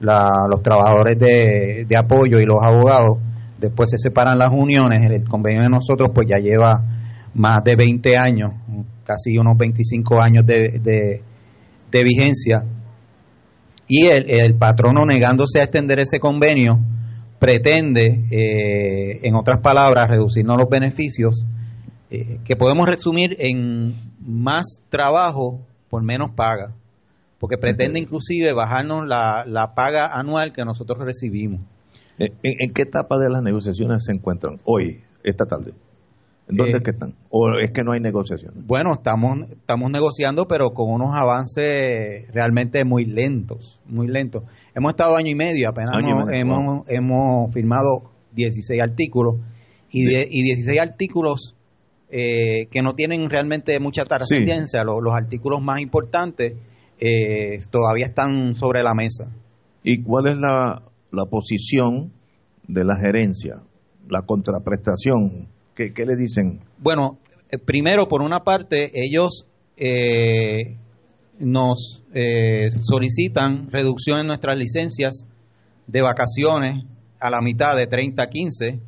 los trabajadores de, apoyo y los abogados, después se separan las uniones, el convenio de nosotros pues ya lleva más de 20 años, casi unos 25 años de, de, vigencia, y el, el, patrono negándose a extender ese convenio pretende, eh, en otras palabras, reducirnos los beneficios, eh, que podemos resumir en más trabajo por menos paga porque pretende inclusive bajarnos la, la paga anual que nosotros recibimos. ¿En, qué etapa de las negociaciones se encuentran hoy, esta tarde? ¿En dónde es que están? ¿O es que no hay negociaciones? Bueno, estamos, estamos negociando, pero con unos avances realmente muy lentos, muy lentos. Hemos estado año y medio, apenas hemos, hemos firmado 16 artículos y, de, y 16 artículos eh, que no tienen realmente mucha trascendencia, los, los artículos más importantes eh, todavía están sobre la mesa. ¿Y cuál es la, la posición de la gerencia, la contraprestación? ¿Qué, qué le dicen? Bueno, eh, primero, por una parte, ellos eh, nos solicitan reducción en nuestras licencias de vacaciones a la mitad de 30 a 15,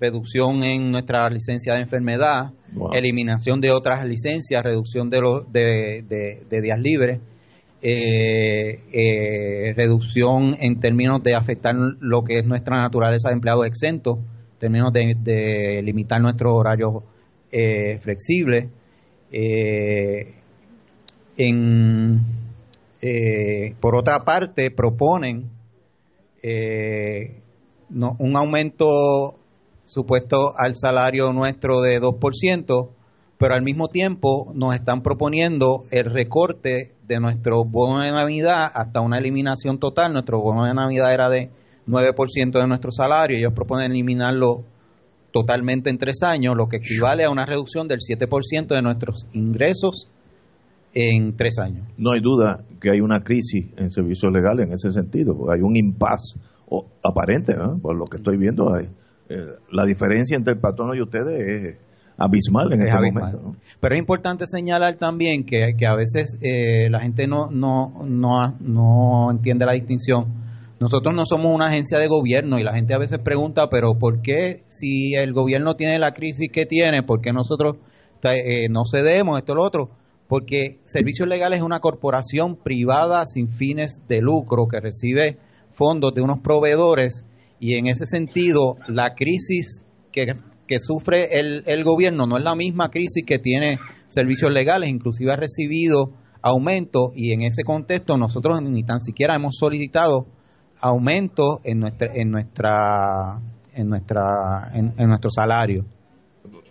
reducción en nuestra licencia de enfermedad, eliminación de otras licencias, reducción de, los de, de días libres eh, eh, reducción en términos de afectar lo que es nuestra naturaleza de empleados exentos, en términos de, limitar nuestros horarios eh, flexibles. Eh, en, por otra parte, proponen un aumento supuesto al salario nuestro de 2%, pero al mismo tiempo nos están proponiendo el recorte de nuestro bono de Navidad hasta una eliminación total. Nuestro bono de Navidad era de 9% de nuestro salario, ellos proponen eliminarlo totalmente en tres años, lo que equivale a una reducción del 7% de nuestros ingresos en tres años. No hay duda que hay una crisis en servicios legales en ese sentido, hay un impasse aparente, por lo que estoy viendo. Hay, eh, la diferencia entre el patrono y ustedes es abismal en ese momento. Pero es importante señalar también que, que a veces eh, la gente no, no, no, no entiende la distinción. Nosotros no somos una agencia de gobierno y la gente a veces pregunta, pero ¿por qué si el gobierno tiene la crisis que tiene, por qué nosotros eh, no cedemos esto o lo otro? Porque Servicios Legales es una corporación privada sin fines de lucro que recibe fondos de unos proveedores y en ese sentido la crisis que que sufre el, el gobierno no es la misma crisis que tiene servicios legales, inclusive ha recibido aumento y en ese contexto nosotros ni tan siquiera hemos solicitado aumento en nuestra en nuestra en nuestra en, nuestro salario.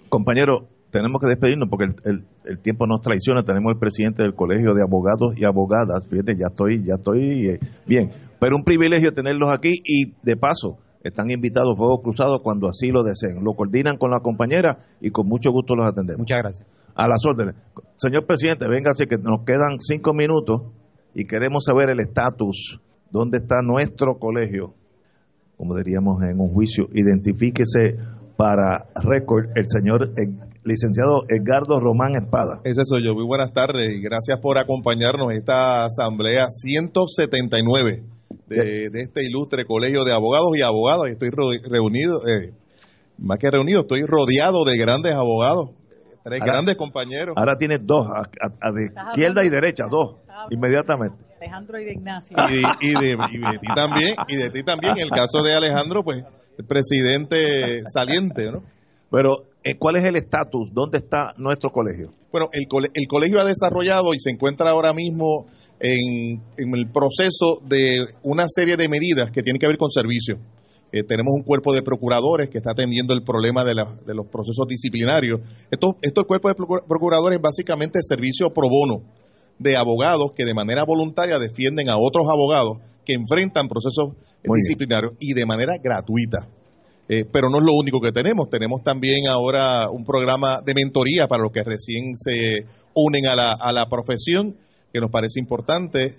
Compañero, tenemos que despedirnos porque el, el, tiempo nos traiciona. Tenemos el presidente del Colegio de Abogados y Abogadas. Fíjate, ya estoy ya estoy eh, bien, pero un privilegio tenerlos aquí y de paso están invitados Fuego Cruzado cuando así lo deseen. Lo coordinan con la compañera y con mucho gusto los atendemos. Muchas gracias. A las órdenes. Señor presidente, véngase que nos quedan cinco minutos y queremos saber el estatus, dónde está nuestro colegio, como diríamos en un juicio. Identifíquese para récord el señor licenciado Edgardo Román Espada. Ese soy yo. Muy buenas tardes y gracias por acompañarnos en esta asamblea 179 de, este ilustre colegio de abogados y abogadas. Estoy reunido, eh, más que reunido, estoy rodeado de grandes abogados, tres Ahora- grandes compañeros. Ahora tienes dos, a, a- a de izquierda y derecha, dos, inmediatamente. Alejandro y de Ignacio. y de, y de- y de ti también, y de ti también, en el caso de Alejandro, pues, el presidente saliente, ¿no? Pero, eh, ¿cuál es el estatus? ¿Dónde está nuestro colegio? Bueno, el, cole- el colegio ha desarrollado y se encuentra ahora mismo en, en el proceso de una serie de medidas que tienen que ver con servicios. Eh, tenemos un cuerpo de procuradores que está atendiendo el problema de, la- de los procesos disciplinarios. Esto, esto el cuerpo de procu- procuradores es básicamente servicio pro bono de abogados que de manera voluntaria defienden a otros abogados que enfrentan procesos Muy disciplinarios y de manera gratuita. Eh, pero no es lo único que tenemos. Tenemos también ahora un programa de mentoría para los que recién se unen a la, a la profesión, que nos parece importante.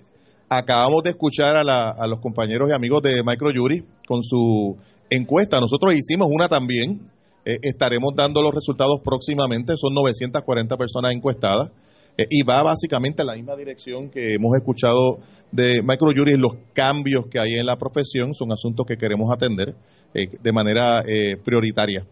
Acabamos de escuchar a, la- a los compañeros y amigos de Microjury con su encuesta. Nosotros hicimos una también. Eh, estaremos dando los resultados próximamente. Son 940 personas encuestadas. Eh, y va básicamente en la misma dirección que hemos escuchado de Microjury, los cambios que hay en la profesión son asuntos que queremos atender eh, de manera eh, prioritaria.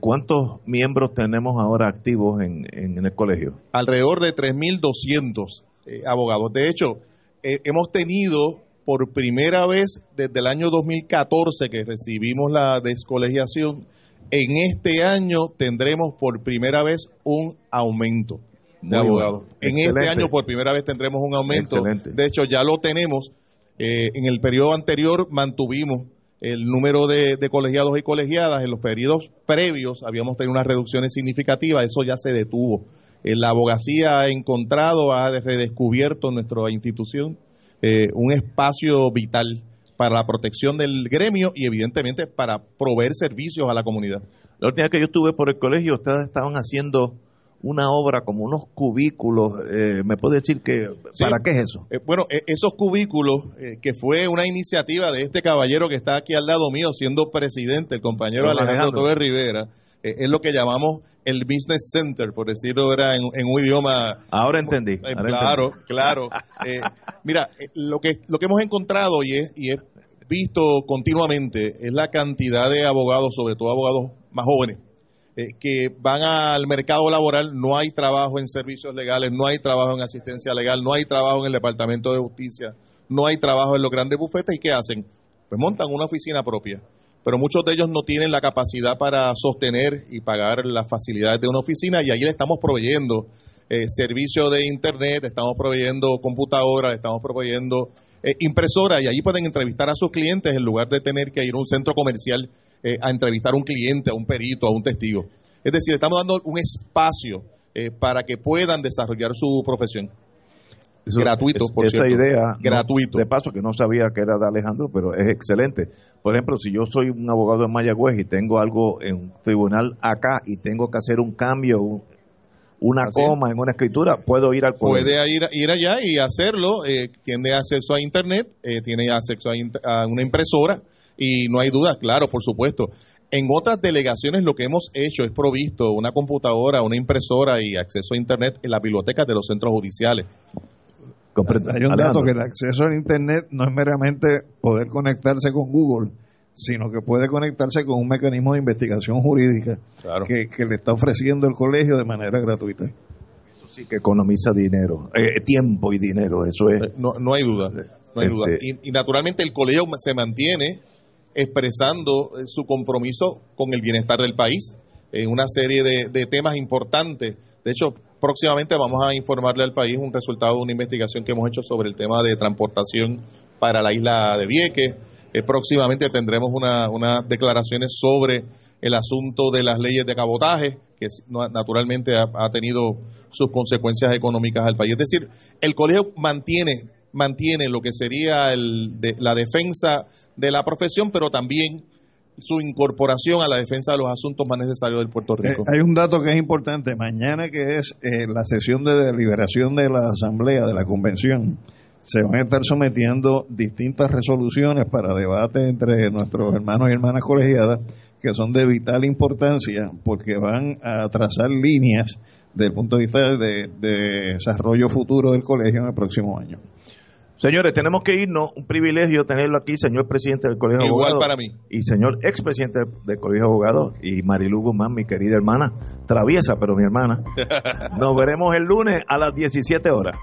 ¿Cuántos miembros tenemos ahora activos en, en el colegio? Alrededor de 3.200 eh, abogados. De hecho, hemos tenido por primera vez desde el año 2014 que recibimos la descolegiación, en este año tendremos por primera vez un aumento de Muy abogados. bueno. En Excelente. este año por primera vez tendremos un aumento. Excelente. De hecho, ya lo tenemos. Eh, en el periodo anterior mantuvimos el número de, de colegiados y colegiadas. En los periodos previos habíamos tenido unas reducciones significativas. Eso ya se detuvo. Eh, la abogacía ha encontrado, ha redescubierto nuestra institución eh, un espacio vital para la protección del gremio y evidentemente para proveer servicios a la comunidad. La última vez que yo estuve por el colegio, ustedes estaban haciendo una obra como unos cubículos. eh, ¿Me puede decir que Sí. para qué es eso? Eh, bueno, eh, esos cubículos, eh, que fue una iniciativa de este caballero que está aquí al lado mío, siendo presidente, el compañero Alejandro, Alejandro. Torres Rivera, eh, es lo que llamamos el Business Center, por decirlo era en, en un idioma Ahora entendí. ahora claro, entendí. claro. Mira, lo que lo que hemos encontrado y es, y es visto continuamente es la cantidad de abogados, sobre todo abogados más jóvenes, eh, que van al mercado laboral, no hay trabajo en servicios legales, no hay trabajo en asistencia legal, no hay trabajo en el Departamento de Justicia, no hay trabajo en los grandes bufetes y ¿qué hacen? Pues montan una oficina propia. Pero muchos de ellos no tienen la capacidad para sostener y pagar las facilidades de una oficina y ahí le estamos proveyendo eh, servicio de internet, estamos proveyendo computadoras, estamos proveyendo eh, impresoras y allí pueden entrevistar a sus clientes en lugar de tener que ir a un centro comercial eh, a entrevistar a un cliente, a un perito, a un testigo. Es decir, estamos dando un espacio eh, para que puedan desarrollar su profesión. Eso- gratuito, es- por esa cierto. idea, no, Gratuito. de paso, que no sabía que era de Alejandro, pero es excelente. Por ejemplo, si yo soy un abogado en Mayagüez y tengo algo en un tribunal acá y tengo que hacer un cambio, un- una Así es. coma en una escritura, puedo ir al colegio. Puede ir, ir allá y hacerlo, eh, tiene acceso a Internet, eh, tiene acceso a una impresora y no hay duda, claro, por supuesto. En otras delegaciones lo que hemos hecho es provisto una computadora, una impresora y acceso a Internet en las bibliotecas de los centros judiciales. Hay un Alejandro. dato que el acceso al Internet no es meramente poder conectarse con Google, sino que puede conectarse con un mecanismo de investigación jurídica Claro. que, que le está ofreciendo el colegio de manera gratuita. sí que economiza dinero, eh, tiempo y dinero, eso es. Eh, No, no hay duda, no hay duda. Este- Y, y naturalmente el colegio se mantiene expresando eh, su compromiso con el bienestar del país en una serie de, temas importantes. De hecho, próximamente vamos a informarle al país un resultado de una investigación que hemos hecho sobre el tema de transportación para la isla de Vieques. Eh, próximamente tendremos una- unas declaraciones sobre el asunto de las leyes de cabotaje, que naturalmente ha, tenido sus consecuencias económicas al país. Es decir, el colegio mantiene, mantiene lo que sería la defensa de la profesión, pero también su incorporación a la defensa de los asuntos más necesarios del Puerto Eh, Rico. hay un dato que es importante. Mañana que es eh, la sesión de deliberación de la Asamblea, de la Convención, se van a estar sometiendo distintas resoluciones para debate entre nuestros hermanos y hermanas colegiadas que son de vital importancia porque van a trazar líneas desde el punto de vista de desarrollo futuro del colegio en el próximo año. Señores, tenemos que irnos. Un privilegio tenerlo aquí, señor presidente del Colegio de Igual Abogados. para mí. Y señor expresidente del Colegio de Abogados. Y Marilu Guzmán, mi querida hermana. Traviesa, pero mi hermana. Nos veremos el lunes a las 17 horas.